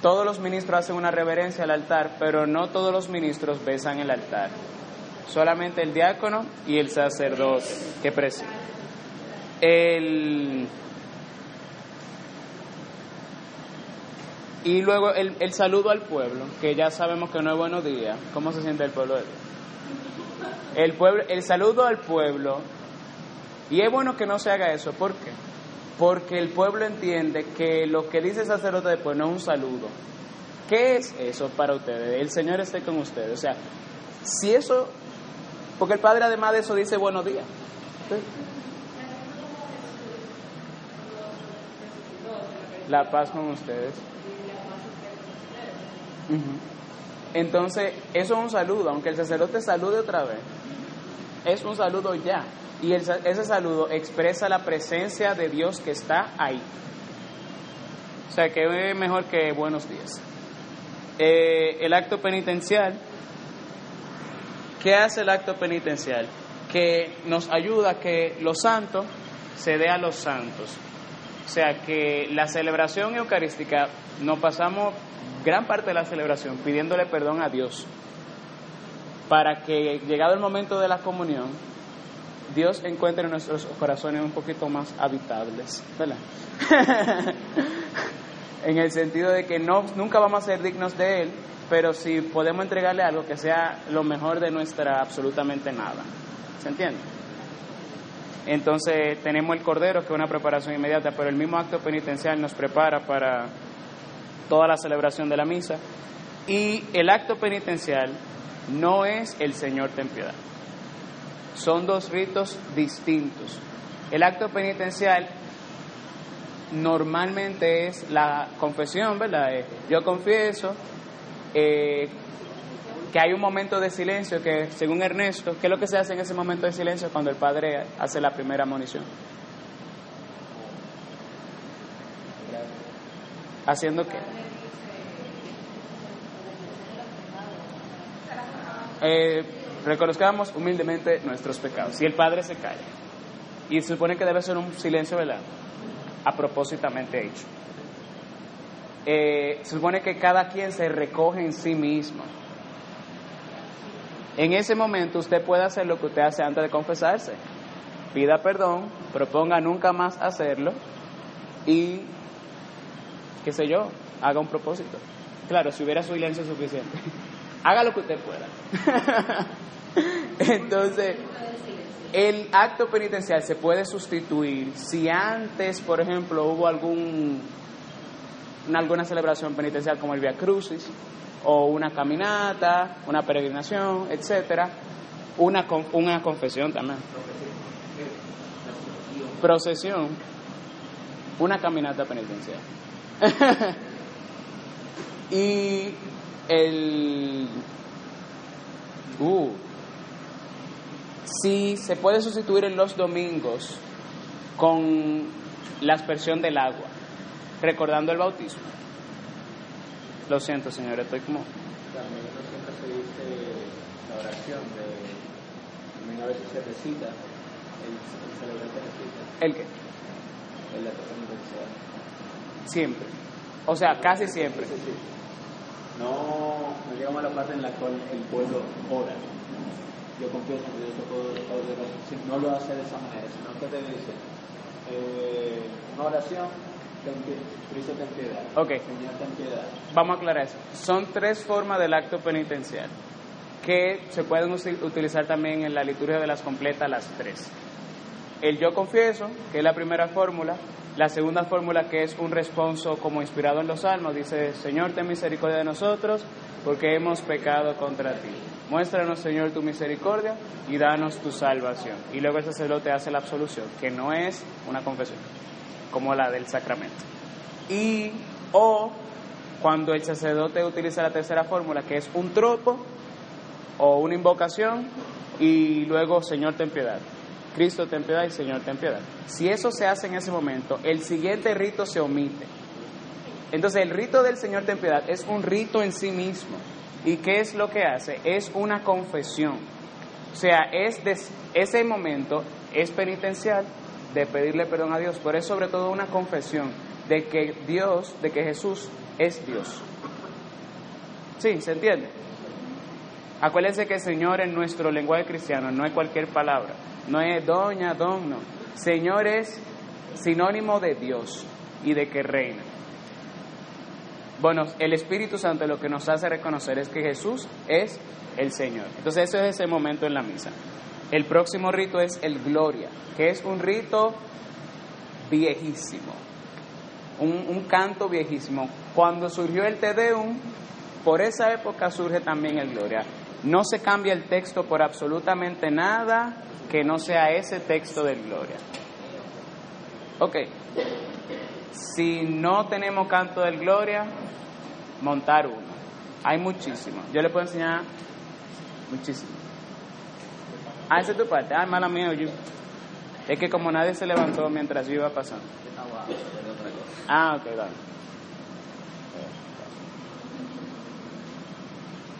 todos los ministros hacen una reverencia al altar, pero no todos los ministros besan el altar. Solamente el diácono y el sacerdote que preside. El y luego el, el saludo al pueblo, que ya sabemos que no es buenos días. ¿Cómo se siente el pueblo? El, pueblo, el saludo al pueblo, y es bueno que no se haga eso, ¿por qué? Porque el pueblo entiende que lo que dice el sacerdote después no es un saludo. ¿Qué es eso para ustedes? El Señor esté con ustedes. O sea, si eso, porque el Padre además de eso dice buenos días. La paz con ustedes. Entonces, eso es un saludo, aunque el sacerdote salude otra vez, es un saludo ya. Y ese saludo expresa la presencia de Dios que está ahí. O sea, que es mejor que buenos días. Eh, el acto penitencial, ¿qué hace el acto penitencial? Que nos ayuda a que los santos se dé a los santos. O sea que la celebración eucarística, nos pasamos gran parte de la celebración pidiéndole perdón a Dios para que llegado el momento de la comunión, Dios encuentre nuestros corazones un poquito más habitables, ¿verdad? en el sentido de que no, nunca vamos a ser dignos de Él, pero si podemos entregarle algo que sea lo mejor de nuestra absolutamente nada. ¿Se entiende? Entonces tenemos el Cordero, que es una preparación inmediata, pero el mismo acto penitencial nos prepara para toda la celebración de la misa. Y el acto penitencial no es el Señor ten piedad. Son dos ritos distintos. El acto penitencial normalmente es la confesión, ¿verdad? Eh, Yo confieso eh, que hay un momento de silencio que, según Ernesto, ¿qué es lo que se hace en ese momento de silencio cuando el padre hace la primera munición? ¿Haciendo qué? Eh, reconozcamos humildemente nuestros pecados. Y el Padre se calla. Y se supone que debe ser un silencio, ¿verdad? A propósitamente hecho. Eh, se supone que cada quien se recoge en sí mismo. En ese momento usted puede hacer lo que usted hace antes de confesarse. Pida perdón, proponga nunca más hacerlo y, qué sé yo, haga un propósito. Claro, si hubiera silencio suficiente. haga lo que usted pueda. Entonces, el acto penitencial se puede sustituir si antes, por ejemplo, hubo algún alguna celebración penitencial como el Via Crucis o una caminata, una peregrinación, etcétera, una una confesión también. Procesión, una caminata penitencial. y el uh, si se puede sustituir en los domingos con la aspersión del agua, recordando el bautismo. Lo siento, señor, estoy como... También siempre se dice la oración de... También a veces se recita, el, el celebrante recita. ¿El qué? El penitencial. Siempre. O sea, casi siempre. Sí, sí. No, no llegamos a la parte en la cual el pueblo ora. Yo confieso que te puedo no lo hace de esa manera, sino que te dice eh, una oración, Cristo ten piedad, Ok. Señor ten piedad. Vamos a aclarar eso. Son tres formas del acto penitencial que se pueden utilizar también en la liturgia de las completas, las tres. El yo confieso, que es la primera fórmula. La segunda fórmula, que es un responso como inspirado en los salmos, dice, Señor, ten misericordia de nosotros, porque hemos pecado contra ti. Muéstranos, Señor, tu misericordia y danos tu salvación. Y luego el sacerdote hace la absolución, que no es una confesión, como la del sacramento. Y, o, cuando el sacerdote utiliza la tercera fórmula, que es un tropo o una invocación, y luego, Señor, ten piedad. Cristo, ten piedad y Señor, ten piedad. Si eso se hace en ese momento, el siguiente rito se omite. Entonces, el rito del Señor, ten piedad es un rito en sí mismo. ¿Y qué es lo que hace? Es una confesión. O sea, es ese momento es penitencial de pedirle perdón a Dios, pero es sobre todo una confesión de que Dios, de que Jesús es Dios. Sí, ¿se entiende? Acuérdense que Señor en nuestro lenguaje cristiano no es cualquier palabra, no es doña, don, no. Señor es sinónimo de Dios y de que reina. Bueno, el Espíritu Santo lo que nos hace reconocer es que Jesús es el Señor. Entonces eso es ese momento en la misa. El próximo rito es el Gloria, que es un rito viejísimo, un, un canto viejísimo. Cuando surgió el Te Deum, por esa época surge también el Gloria. No se cambia el texto por absolutamente nada que no sea ese texto del Gloria. Ok. Si no tenemos canto del Gloria, montar uno. Hay muchísimo. Yo le puedo enseñar muchísimo. Ah, esa es tu parte. Ah, mala mía, yo. Es que como nadie se levantó mientras yo iba pasando. Ah, ok, vale.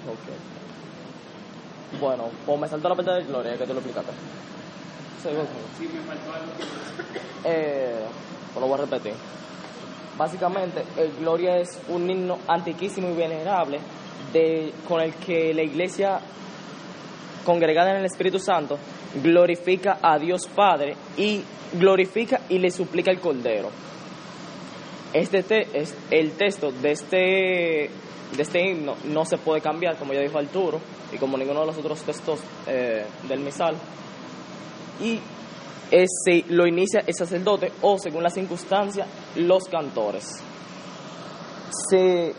Ok. Bueno, pues me saltó la parte de Gloria, que tú lo explicaste. Sí, bueno. Sí, me faltó algo. Eh, lo voy a repetir. Básicamente, el Gloria es un himno antiquísimo y venerable de, con el que la iglesia congregada en el Espíritu Santo glorifica a Dios Padre y glorifica y le suplica el Cordero. Este te- es, el texto de este, de este himno no se puede cambiar, como ya dijo Arturo, y como ninguno de los otros textos eh, del misal. Y lo inicia el sacerdote o, según la circunstancia, los cantores. Se,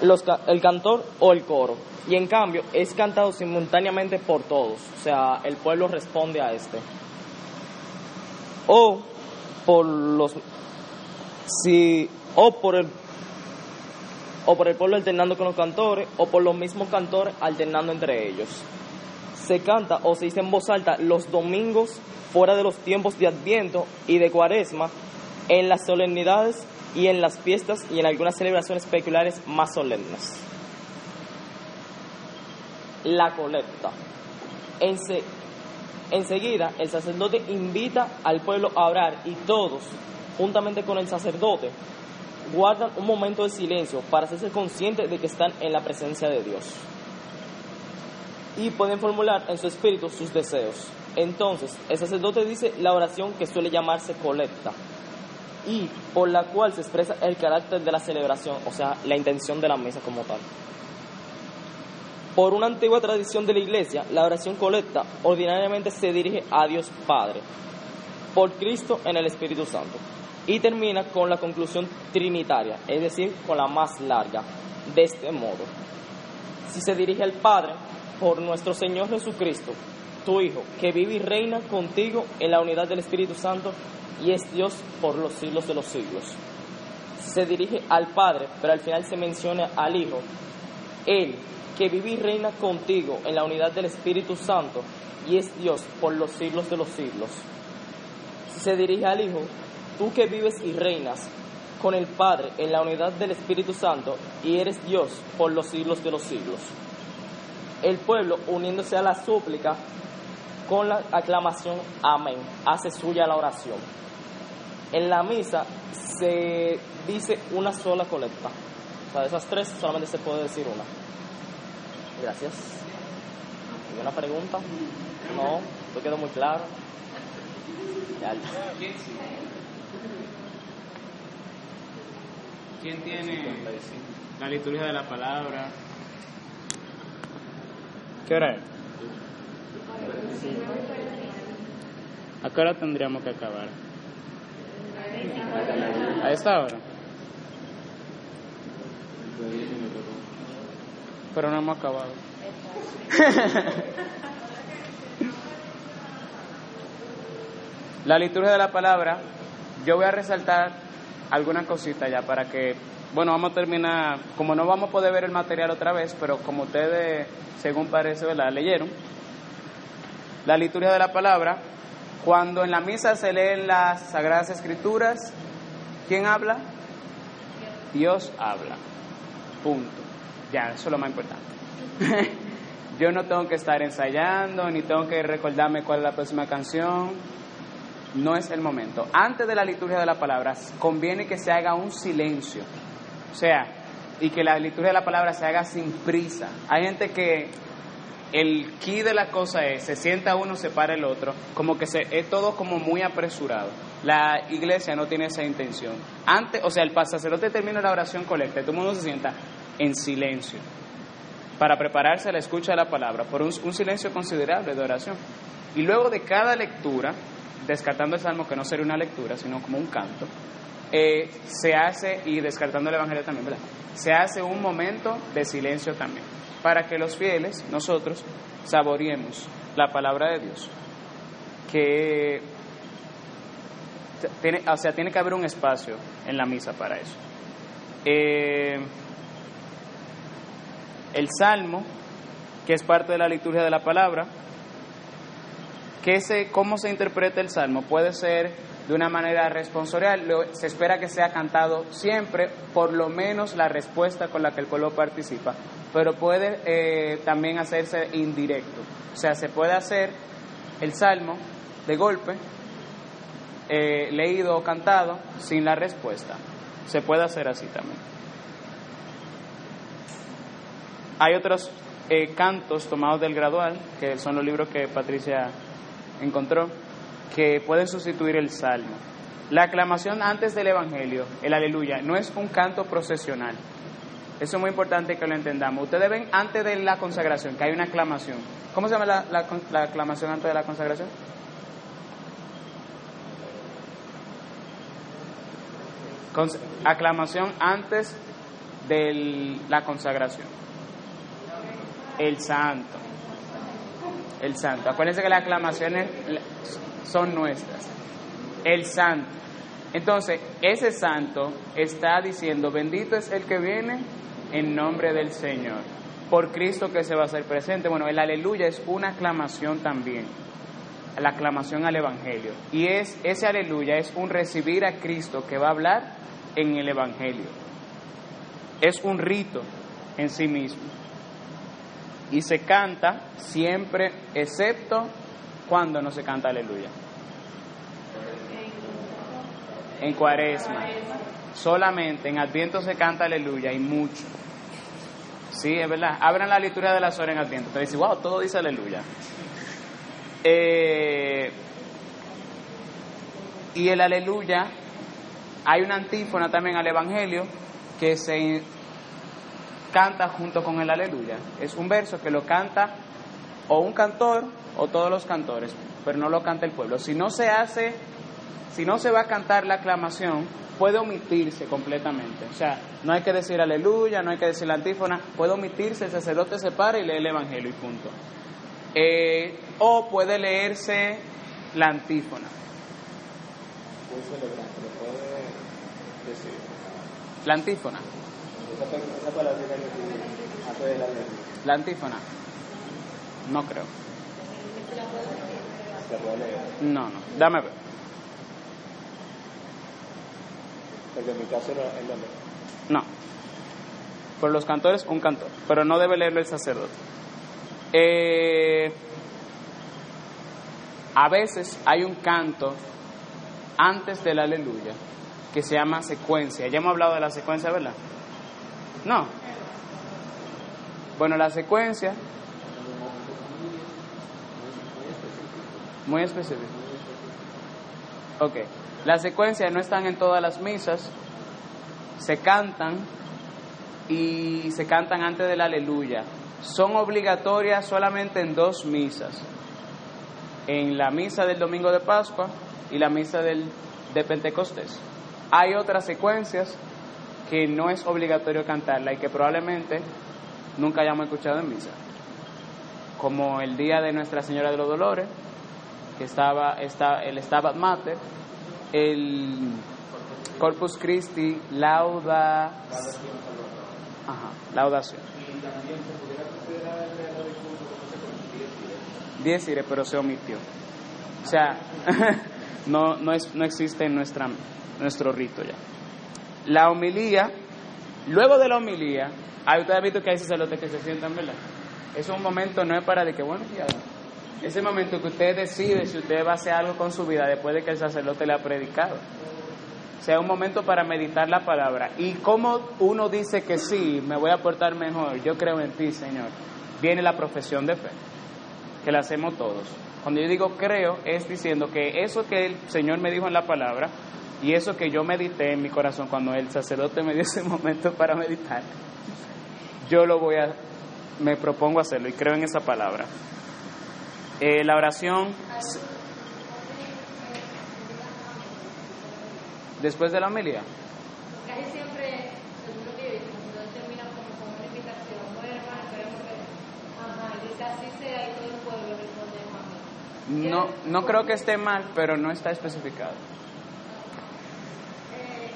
los, el cantor o el coro. Y en cambio es cantado simultáneamente por todos. O sea, el pueblo responde a este. O por los si o por el o por el pueblo alternando con los cantores o por los mismos cantores alternando entre ellos. Se canta o se dice en voz alta los domingos fuera de los tiempos de Adviento y de Cuaresma en las solemnidades y en las fiestas y en algunas celebraciones peculiares más solemnes. La colecta. Ense- enseguida el sacerdote invita al pueblo a orar y todos, juntamente con el sacerdote, guardan un momento de silencio para hacerse conscientes de que están en la presencia de Dios. Y pueden formular en su espíritu sus deseos. Entonces, el sacerdote dice la oración que suele llamarse colecta y por la cual se expresa el carácter de la celebración, o sea, la intención de la mesa como tal. Por una antigua tradición de la iglesia, la oración colecta ordinariamente se dirige a Dios Padre, por Cristo en el Espíritu Santo, y termina con la conclusión trinitaria, es decir, con la más larga, de este modo. Si se dirige al Padre, por nuestro Señor Jesucristo, tu Hijo, que vive y reina contigo en la unidad del Espíritu Santo y es Dios por los siglos de los siglos. Si se dirige al Padre, pero al final se menciona al Hijo, Él, que vive y reina contigo en la unidad del Espíritu Santo y es Dios por los siglos de los siglos. Si se dirige al Hijo, tú que vives y reinas con el Padre en la unidad del Espíritu Santo y eres Dios por los siglos de los siglos. El pueblo, uniéndose a la súplica con la aclamación Amén, hace suya la oración. En la misa se dice una sola colecta. O sea, de esas tres solamente se puede decir una. Gracias. ¿Alguna pregunta? No, ¿todo quedó muy claro? Ya. ¿Quién tiene la liturgia de la palabra? ¿Qué hora es? ¿A qué hora tendríamos que acabar? ¿A esta hora? Pero no hemos acabado. la liturgia de la palabra, yo voy a resaltar algunas cositas ya para que, bueno, vamos a terminar, como no vamos a poder ver el material otra vez, pero como ustedes, según parece, ¿verdad? Leyeron, la liturgia de la palabra, cuando en la misa se leen las sagradas escrituras, ¿quién habla? Dios habla. Punto. Ya, eso es lo más importante. Yo no tengo que estar ensayando, ni tengo que recordarme cuál es la próxima canción. No es el momento. Antes de la liturgia de la palabra, conviene que se haga un silencio. O sea, y que la liturgia de la palabra se haga sin prisa. Hay gente que el key de la cosa es, se sienta uno, se para el otro, como que se, es todo como muy apresurado. La iglesia no tiene esa intención. Antes, o sea, el sacerdote termina la oración colecta y todo el mundo se sienta en silencio para prepararse a la escucha de la palabra, por un, un silencio considerable de oración. Y luego de cada lectura, descartando el salmo que no sería una lectura, sino como un canto, eh, se hace, y descartando el Evangelio también, ¿verdad? Se hace un momento de silencio también, para que los fieles, nosotros, saboreemos la palabra de Dios, que tiene, o sea, tiene que haber un espacio en la misa para eso. Eh, el salmo, que es parte de la liturgia de la palabra, ¿qué se, ¿cómo se interpreta el salmo? Puede ser de una manera responsorial, se espera que sea cantado siempre, por lo menos la respuesta con la que el pueblo participa, pero puede eh, también hacerse indirecto, o sea, se puede hacer el salmo de golpe, eh, leído o cantado sin la respuesta. Se puede hacer así también. Hay otros eh, cantos tomados del gradual, que son los libros que Patricia encontró, que pueden sustituir el salmo. La aclamación antes del Evangelio, el aleluya, no es un canto procesional. Eso es muy importante que lo entendamos. Ustedes ven antes de la consagración que hay una aclamación. ¿Cómo se llama la, la, la aclamación antes de la consagración? Cons- aclamación antes de la consagración. El santo. El santo. Acuérdense que las aclamaciones son nuestras. El santo. Entonces, ese santo está diciendo, bendito es el que viene en nombre del Señor. Por Cristo que se va a hacer presente. Bueno, el aleluya es una aclamación también. La aclamación al Evangelio. Y es ese aleluya es un recibir a Cristo que va a hablar en el Evangelio. Es un rito en sí mismo. Y se canta siempre, excepto cuando no se canta aleluya. En cuaresma. Solamente en Adviento se canta aleluya y mucho. Sí, es verdad. Abran la liturgia de las horas en Adviento. Te dicen, wow, todo dice aleluya. Eh, y el aleluya, hay una antífona también al Evangelio que se canta junto con el aleluya. Es un verso que lo canta o un cantor o todos los cantores, pero no lo canta el pueblo. Si no se hace, si no se va a cantar la aclamación, puede omitirse completamente. O sea, no hay que decir aleluya, no hay que decir la antífona, puede omitirse, el sacerdote se para y lee el evangelio y punto. Eh, o puede leerse la antífona. La antífona. Esa, esa palabra que antes de la ley. La antífona. No creo. Se puede leer. No, no. Dame ver. Porque en mi caso no, es la ley. No. Por los cantores, un cantor. Pero no debe leerlo el sacerdote. Eh, a veces hay un canto antes del aleluya que se llama secuencia. Ya hemos hablado de la secuencia, ¿verdad? No. Bueno, la secuencia. Muy específico. Ok. Las secuencias no están en todas las misas. Se cantan y se cantan antes del aleluya. Son obligatorias solamente en dos misas. En la misa del domingo de Pascua y la misa del, de Pentecostés. Hay otras secuencias que no es obligatorio cantarla y que probablemente nunca hayamos escuchado en misa. Como el día de Nuestra Señora de los Dolores, que estaba, está, el Stabat Mater, el Corpus Christi, lauda, ajá, laudación. Pero se omitió. O sea, no, no, es, no existe en nuestra, nuestro rito ya. La homilía, luego de la homilía, hay ustedes han que hay sacerdotes que se sientan, ¿verdad? Es un momento, no es para de que, bueno, ya, ese momento que usted decide si usted va a hacer algo con su vida después de que el sacerdote le ha predicado. O sea, un momento para meditar la palabra. Y como uno dice que sí, me voy a portar mejor, yo creo en ti, Señor, viene la profesión de fe, que la hacemos todos. Cuando yo digo creo, es diciendo que eso que el Señor me dijo en la palabra y eso que yo medité en mi corazón cuando el sacerdote me dio ese momento para meditar, yo lo voy a, me propongo hacerlo y creo en esa palabra. Eh, la oración después de la homilía. Casi siempre, según lo que yo he visto, cuando termina como con una invitación, bueno, hermano, esperemos que. Ajá, y dice así sea y todo el pueblo responde amén. No, no creo que esté mal, pero no está especificado. Eh,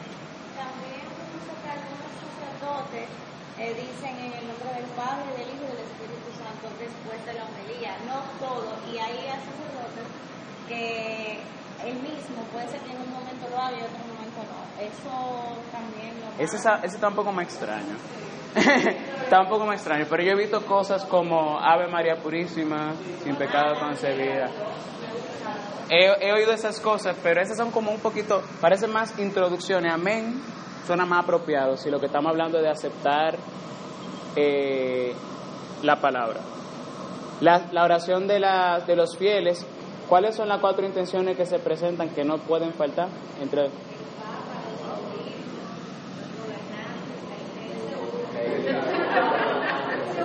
también dice que algunos sacerdotes eh, dicen en el nombre del Padre, del Hijo y del Espíritu Santo después de la homilía. No todo. Y hay sacerdotes que él mismo puede ser que en un momento lo haga y en otro momento no. Eso también lo ese tampoco me extraño. tampoco me extraño, pero yo he visto cosas como Ave María Purísima, sin pecado concebida. he, he oído esas cosas, pero esas son como un poquito, parecen más introducciones. Amén suena más apropiado si lo que estamos hablando es de aceptar eh, la palabra. La, oración de, la, de los fieles, ¿cuáles son las cuatro intenciones que se presentan que no pueden faltar? Entre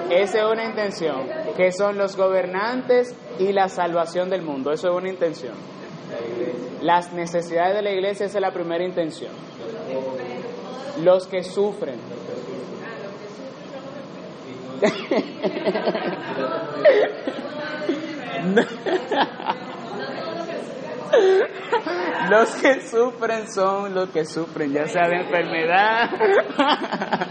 Esa es una intención, que son los gobernantes y la salvación del mundo. Eso es una intención. Las necesidades de la iglesia, esa es la primera intención. Los que sufren. Los que sufren son los que sufren, ya sea de enfermedad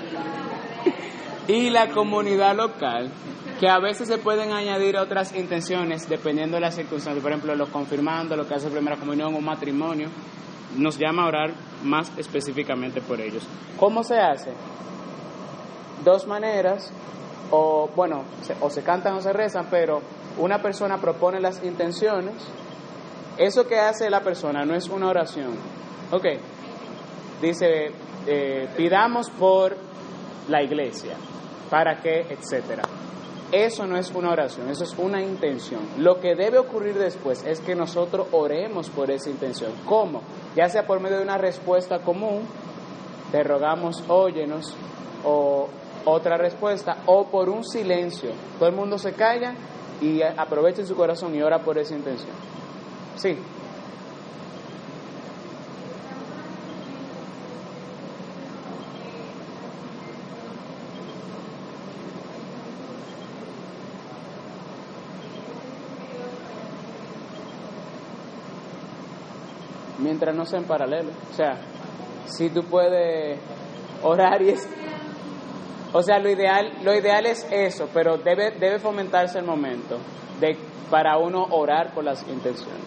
y la comunidad local, que a veces se pueden añadir otras intenciones dependiendo de las circunstancias. Por ejemplo, los confirmando, lo que hace primera comunión, un matrimonio, nos llama a orar más específicamente por ellos. ¿Cómo se hace? Dos maneras, o bueno, o se cantan o se rezan, pero una persona propone las intenciones. Eso que hace la persona no es una oración. Ok. Dice, eh, pidamos por la iglesia, para que, etcétera. Eso no es una oración, eso es una intención. Lo que debe ocurrir después es que nosotros oremos por esa intención. ¿Cómo? Ya sea por medio de una respuesta común, te rogamos, óyenos, o otra respuesta, o por un silencio. Todo el mundo se calla y aprovecha en su corazón y ora por esa intención. Sí. Sea en paralelo. O sea, si tú puedes orar y es... O sea, lo ideal, lo ideal es eso, pero debe, debe fomentarse el momento de, para uno orar por las intenciones.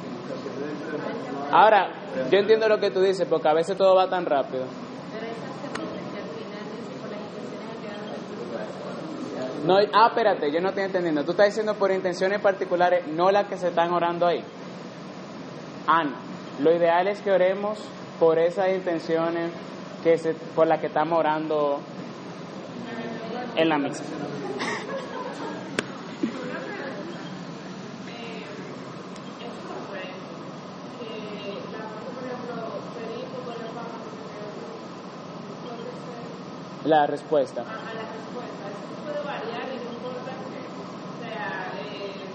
Ahora, yo entiendo lo que tú dices, porque a veces todo va tan rápido. No, ah, espérate, yo no estoy entendiendo. Tú estás diciendo por intenciones particulares, no las que se están orando ahí. Ah, no. Lo ideal es que oremos por esas intenciones que se, por las que estamos orando en la misa. La respuesta. a la respuesta. Eso puede variar y no importa que, o sea, eh,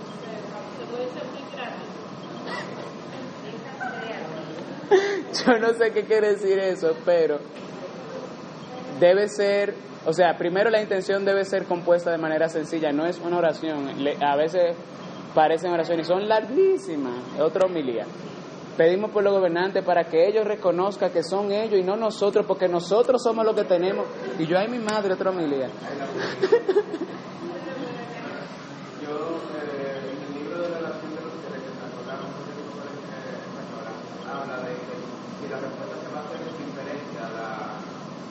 no sé, se puede ser muy gratis. Yo no sé qué quiere decir eso, pero debe ser, o sea, primero la intención debe ser compuesta de manera sencilla, no es una oración. A veces parecen oraciones, son larguísimas, otra homilía. Pedimos por los gobernantes para que ellos reconozcan que son ellos y no nosotros, porque nosotros somos los que tenemos. Y yo, ay, mi madre, otra homilía. Habla de si la respuesta se va a hacer en diferencia a la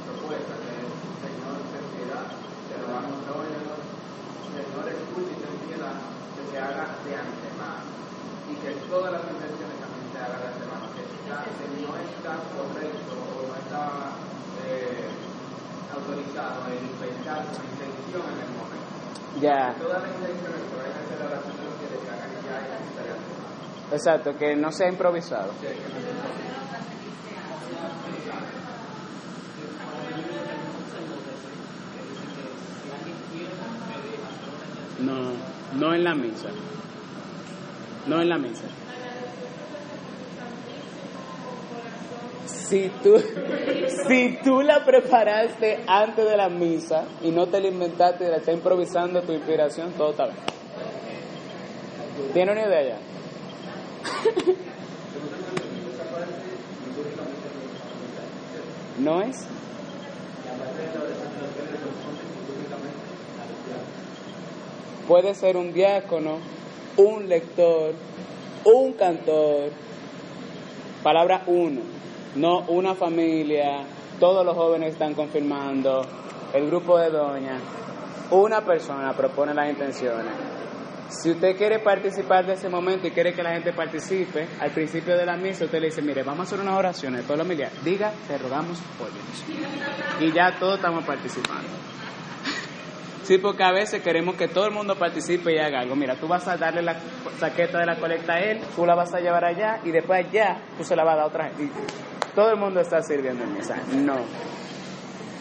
propuesta, que es Señor, ten piedad, te rogamos óyenos, Señor, escucha y piedad, que se haga de antemano y que todas las intenciones también se hagan de antemano, que, está- que no está correcto o no está eh, autorizado el pensar su intención en el momento. Ya, Todas las intenciones que vayan a hacer la oración de los que les hagan ya es necesaria. exacto, que no sea improvisado. No, no en la misa. No en la misa. Si tú, si tú la preparaste antes de la misa y no te la inventaste la estás improvisando tu inspiración, todo está bien. ¿Tiene una idea ya? ¿No es? Puede ser un diácono, un lector, un cantor. Palabra uno, no una familia, todos los jóvenes están confirmando, el grupo de doña. Una persona propone las intenciones. Si usted quiere participar de ese momento y quiere que la gente participe, al principio de la misa usted le dice, mire, vamos a hacer unas oraciones, todos los familiares, diga, te rogamos por Dios. Y ya todos estamos participando. Sí, porque a veces queremos que todo el mundo participe y haga algo. Mira, tú vas a darle la saqueta de la colecta a él, tú la vas a llevar allá y después allá tú se la vas a dar a otra gente. Y todo el mundo está sirviendo en misa. No.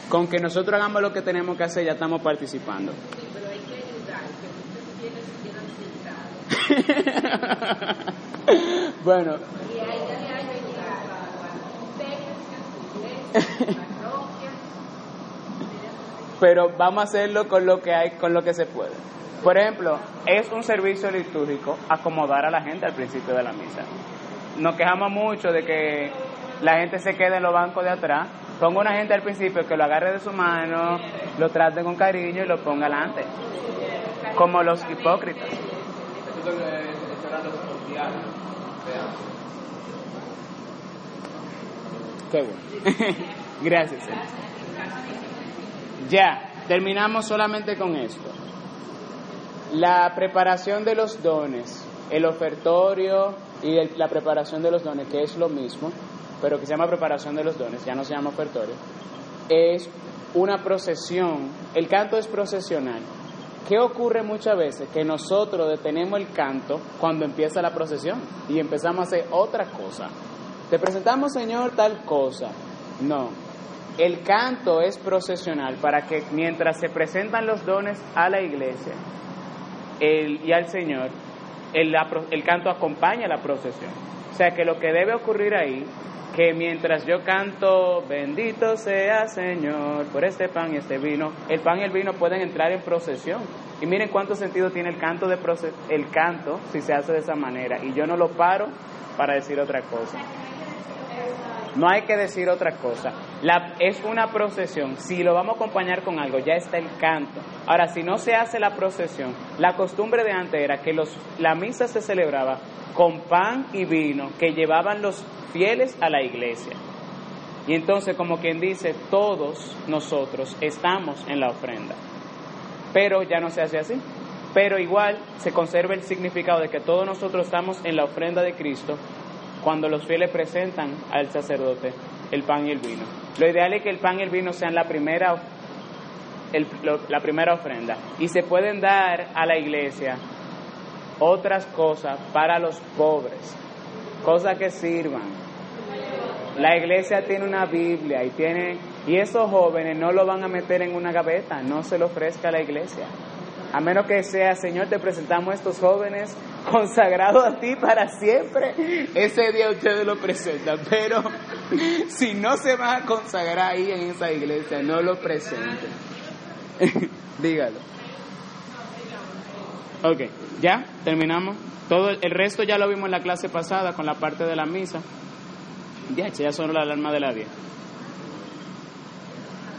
Con que nosotros hagamos lo que tenemos que hacer, ya estamos participando. Pero hay que ayudar, que muchos bueno, Y hay a las iglesias, parroquias. Pero vamos a hacerlo con lo que hay, con lo que se puede. Por ejemplo, es un servicio litúrgico acomodar a la gente al principio de la misa. Nos quejamos mucho de que la gente se quede en los bancos de atrás. Ponga una gente al principio que lo agarre de su mano, lo trate con cariño y lo ponga adelante. Como los hipócritas. Qué bueno. Gracias. Ya, terminamos solamente con esto. La preparación de los dones, el ofertorio y el- la preparación de los dones, que es lo mismo, pero que se llama preparación de los dones, ya no se llama ofertorio, es una procesión. El canto es procesional. ¿Qué ocurre muchas veces? Que nosotros detenemos el canto cuando empieza la procesión y empezamos a hacer otra cosa. Te presentamos, Señor, tal cosa. No. El canto es procesional para que mientras se presentan los dones a la iglesia el- y al Señor, el, el canto acompaña la procesión. O sea que lo que debe ocurrir ahí, que mientras yo canto, bendito sea Señor por este pan y este vino, el pan y el vino pueden entrar en procesión. Y miren cuánto sentido tiene el canto, de proce- el canto si se hace de esa manera. Y yo no lo paro para decir otra cosa. No hay que decir otra cosa. La, es una procesión. Si lo vamos a acompañar con algo, ya está el canto. Ahora, si no se hace la procesión, la costumbre de antes era que los, la misa se celebraba con pan y vino que llevaban los fieles a la iglesia. Y entonces, como quien dice, todos nosotros estamos en la ofrenda. Pero ya no se hace así. Pero igual se conserva el significado de que todos nosotros estamos en la ofrenda de Cristo cuando los fieles presentan al sacerdote el pan y el vino. Lo ideal es que el pan y el vino sean la primera, la primera ofrenda y se pueden dar a la iglesia otras cosas para los pobres, cosas que sirvan. La iglesia tiene una Biblia y tiene y esos jóvenes no lo van a meter en una gaveta, no se lo ofrezca a la iglesia. A menos que sea, Señor, te presentamos estos jóvenes consagrados a ti para siempre. Ese día ustedes lo presentan. Pero si no se van a consagrar ahí en esa iglesia, no lo presenten. Dígalo. Ok, ya terminamos. Todo el resto ya lo vimos en la clase pasada con la parte de la misa. Ya, ya son la alarma de la 10.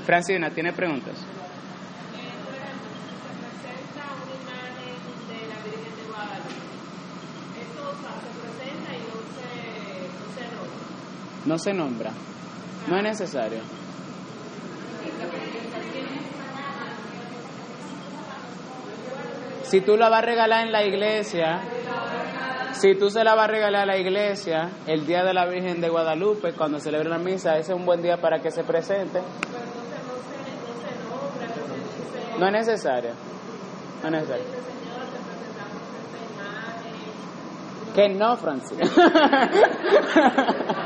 Francina, ¿tiene preguntas? presenta una imagen de la Virgen de Guadalupe. Esto o sea, se presenta y no se, no se nombra. No se nombra. No es necesario. Si tú la vas a regalar en la iglesia, si tú se la vas a regalar a la iglesia el día de la Virgen de Guadalupe, cuando celebre la misa, ese es un buen día para que se presente. No es necesario. No es necesario. Que no, Francis.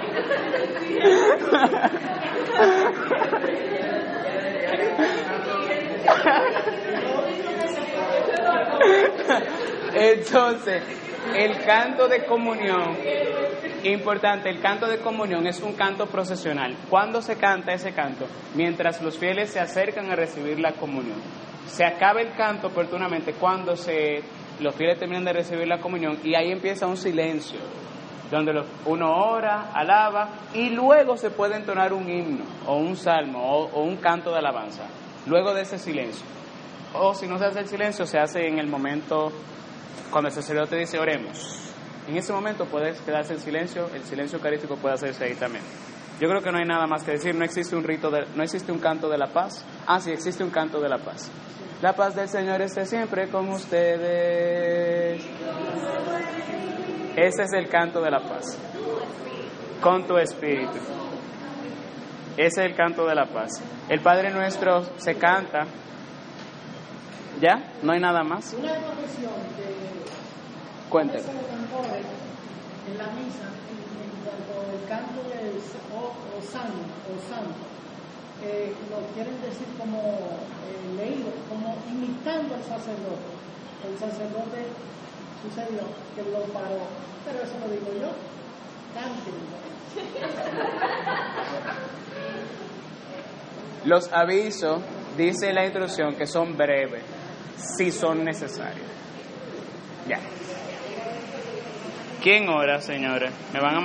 Entonces, el canto de comunión, importante, el canto de comunión es un canto procesional. ¿Cuándo se canta ese canto? Mientras los fieles se acercan a recibir la comunión. Se acaba el canto oportunamente cuando se, los fieles terminan de recibir la comunión y ahí empieza un silencio, donde uno ora, alaba y luego se puede entonar un himno o un salmo o, o un canto de alabanza, luego de ese silencio. O si no se hace el silencio, se hace en el momento cuando el sacerdote dice oremos. En ese momento puedes quedarse en silencio, el silencio eucarístico puede hacerse ahí también. Yo creo que no hay nada más que decir, no existe un rito, de- no existe un canto de la paz. Ah, sí, existe un canto de la paz. La paz del Señor esté siempre con ustedes. Ese es el canto de la paz. Con tu espíritu. Ese es el canto de la paz. El Padre nuestro se canta. ¿Ya? ¿No hay nada más? Una confesión que cantores en la misa, en, al canto de o, o santo, o santo eh, lo quieren decir como eh, leído, como imitando al sacerdote. El sacerdote sucedió que lo paró, pero eso lo digo yo. Los avisos, dice la instrucción, que son breves, si son necesarios. Ya. ¿Quién ora, señores? ¿Me van a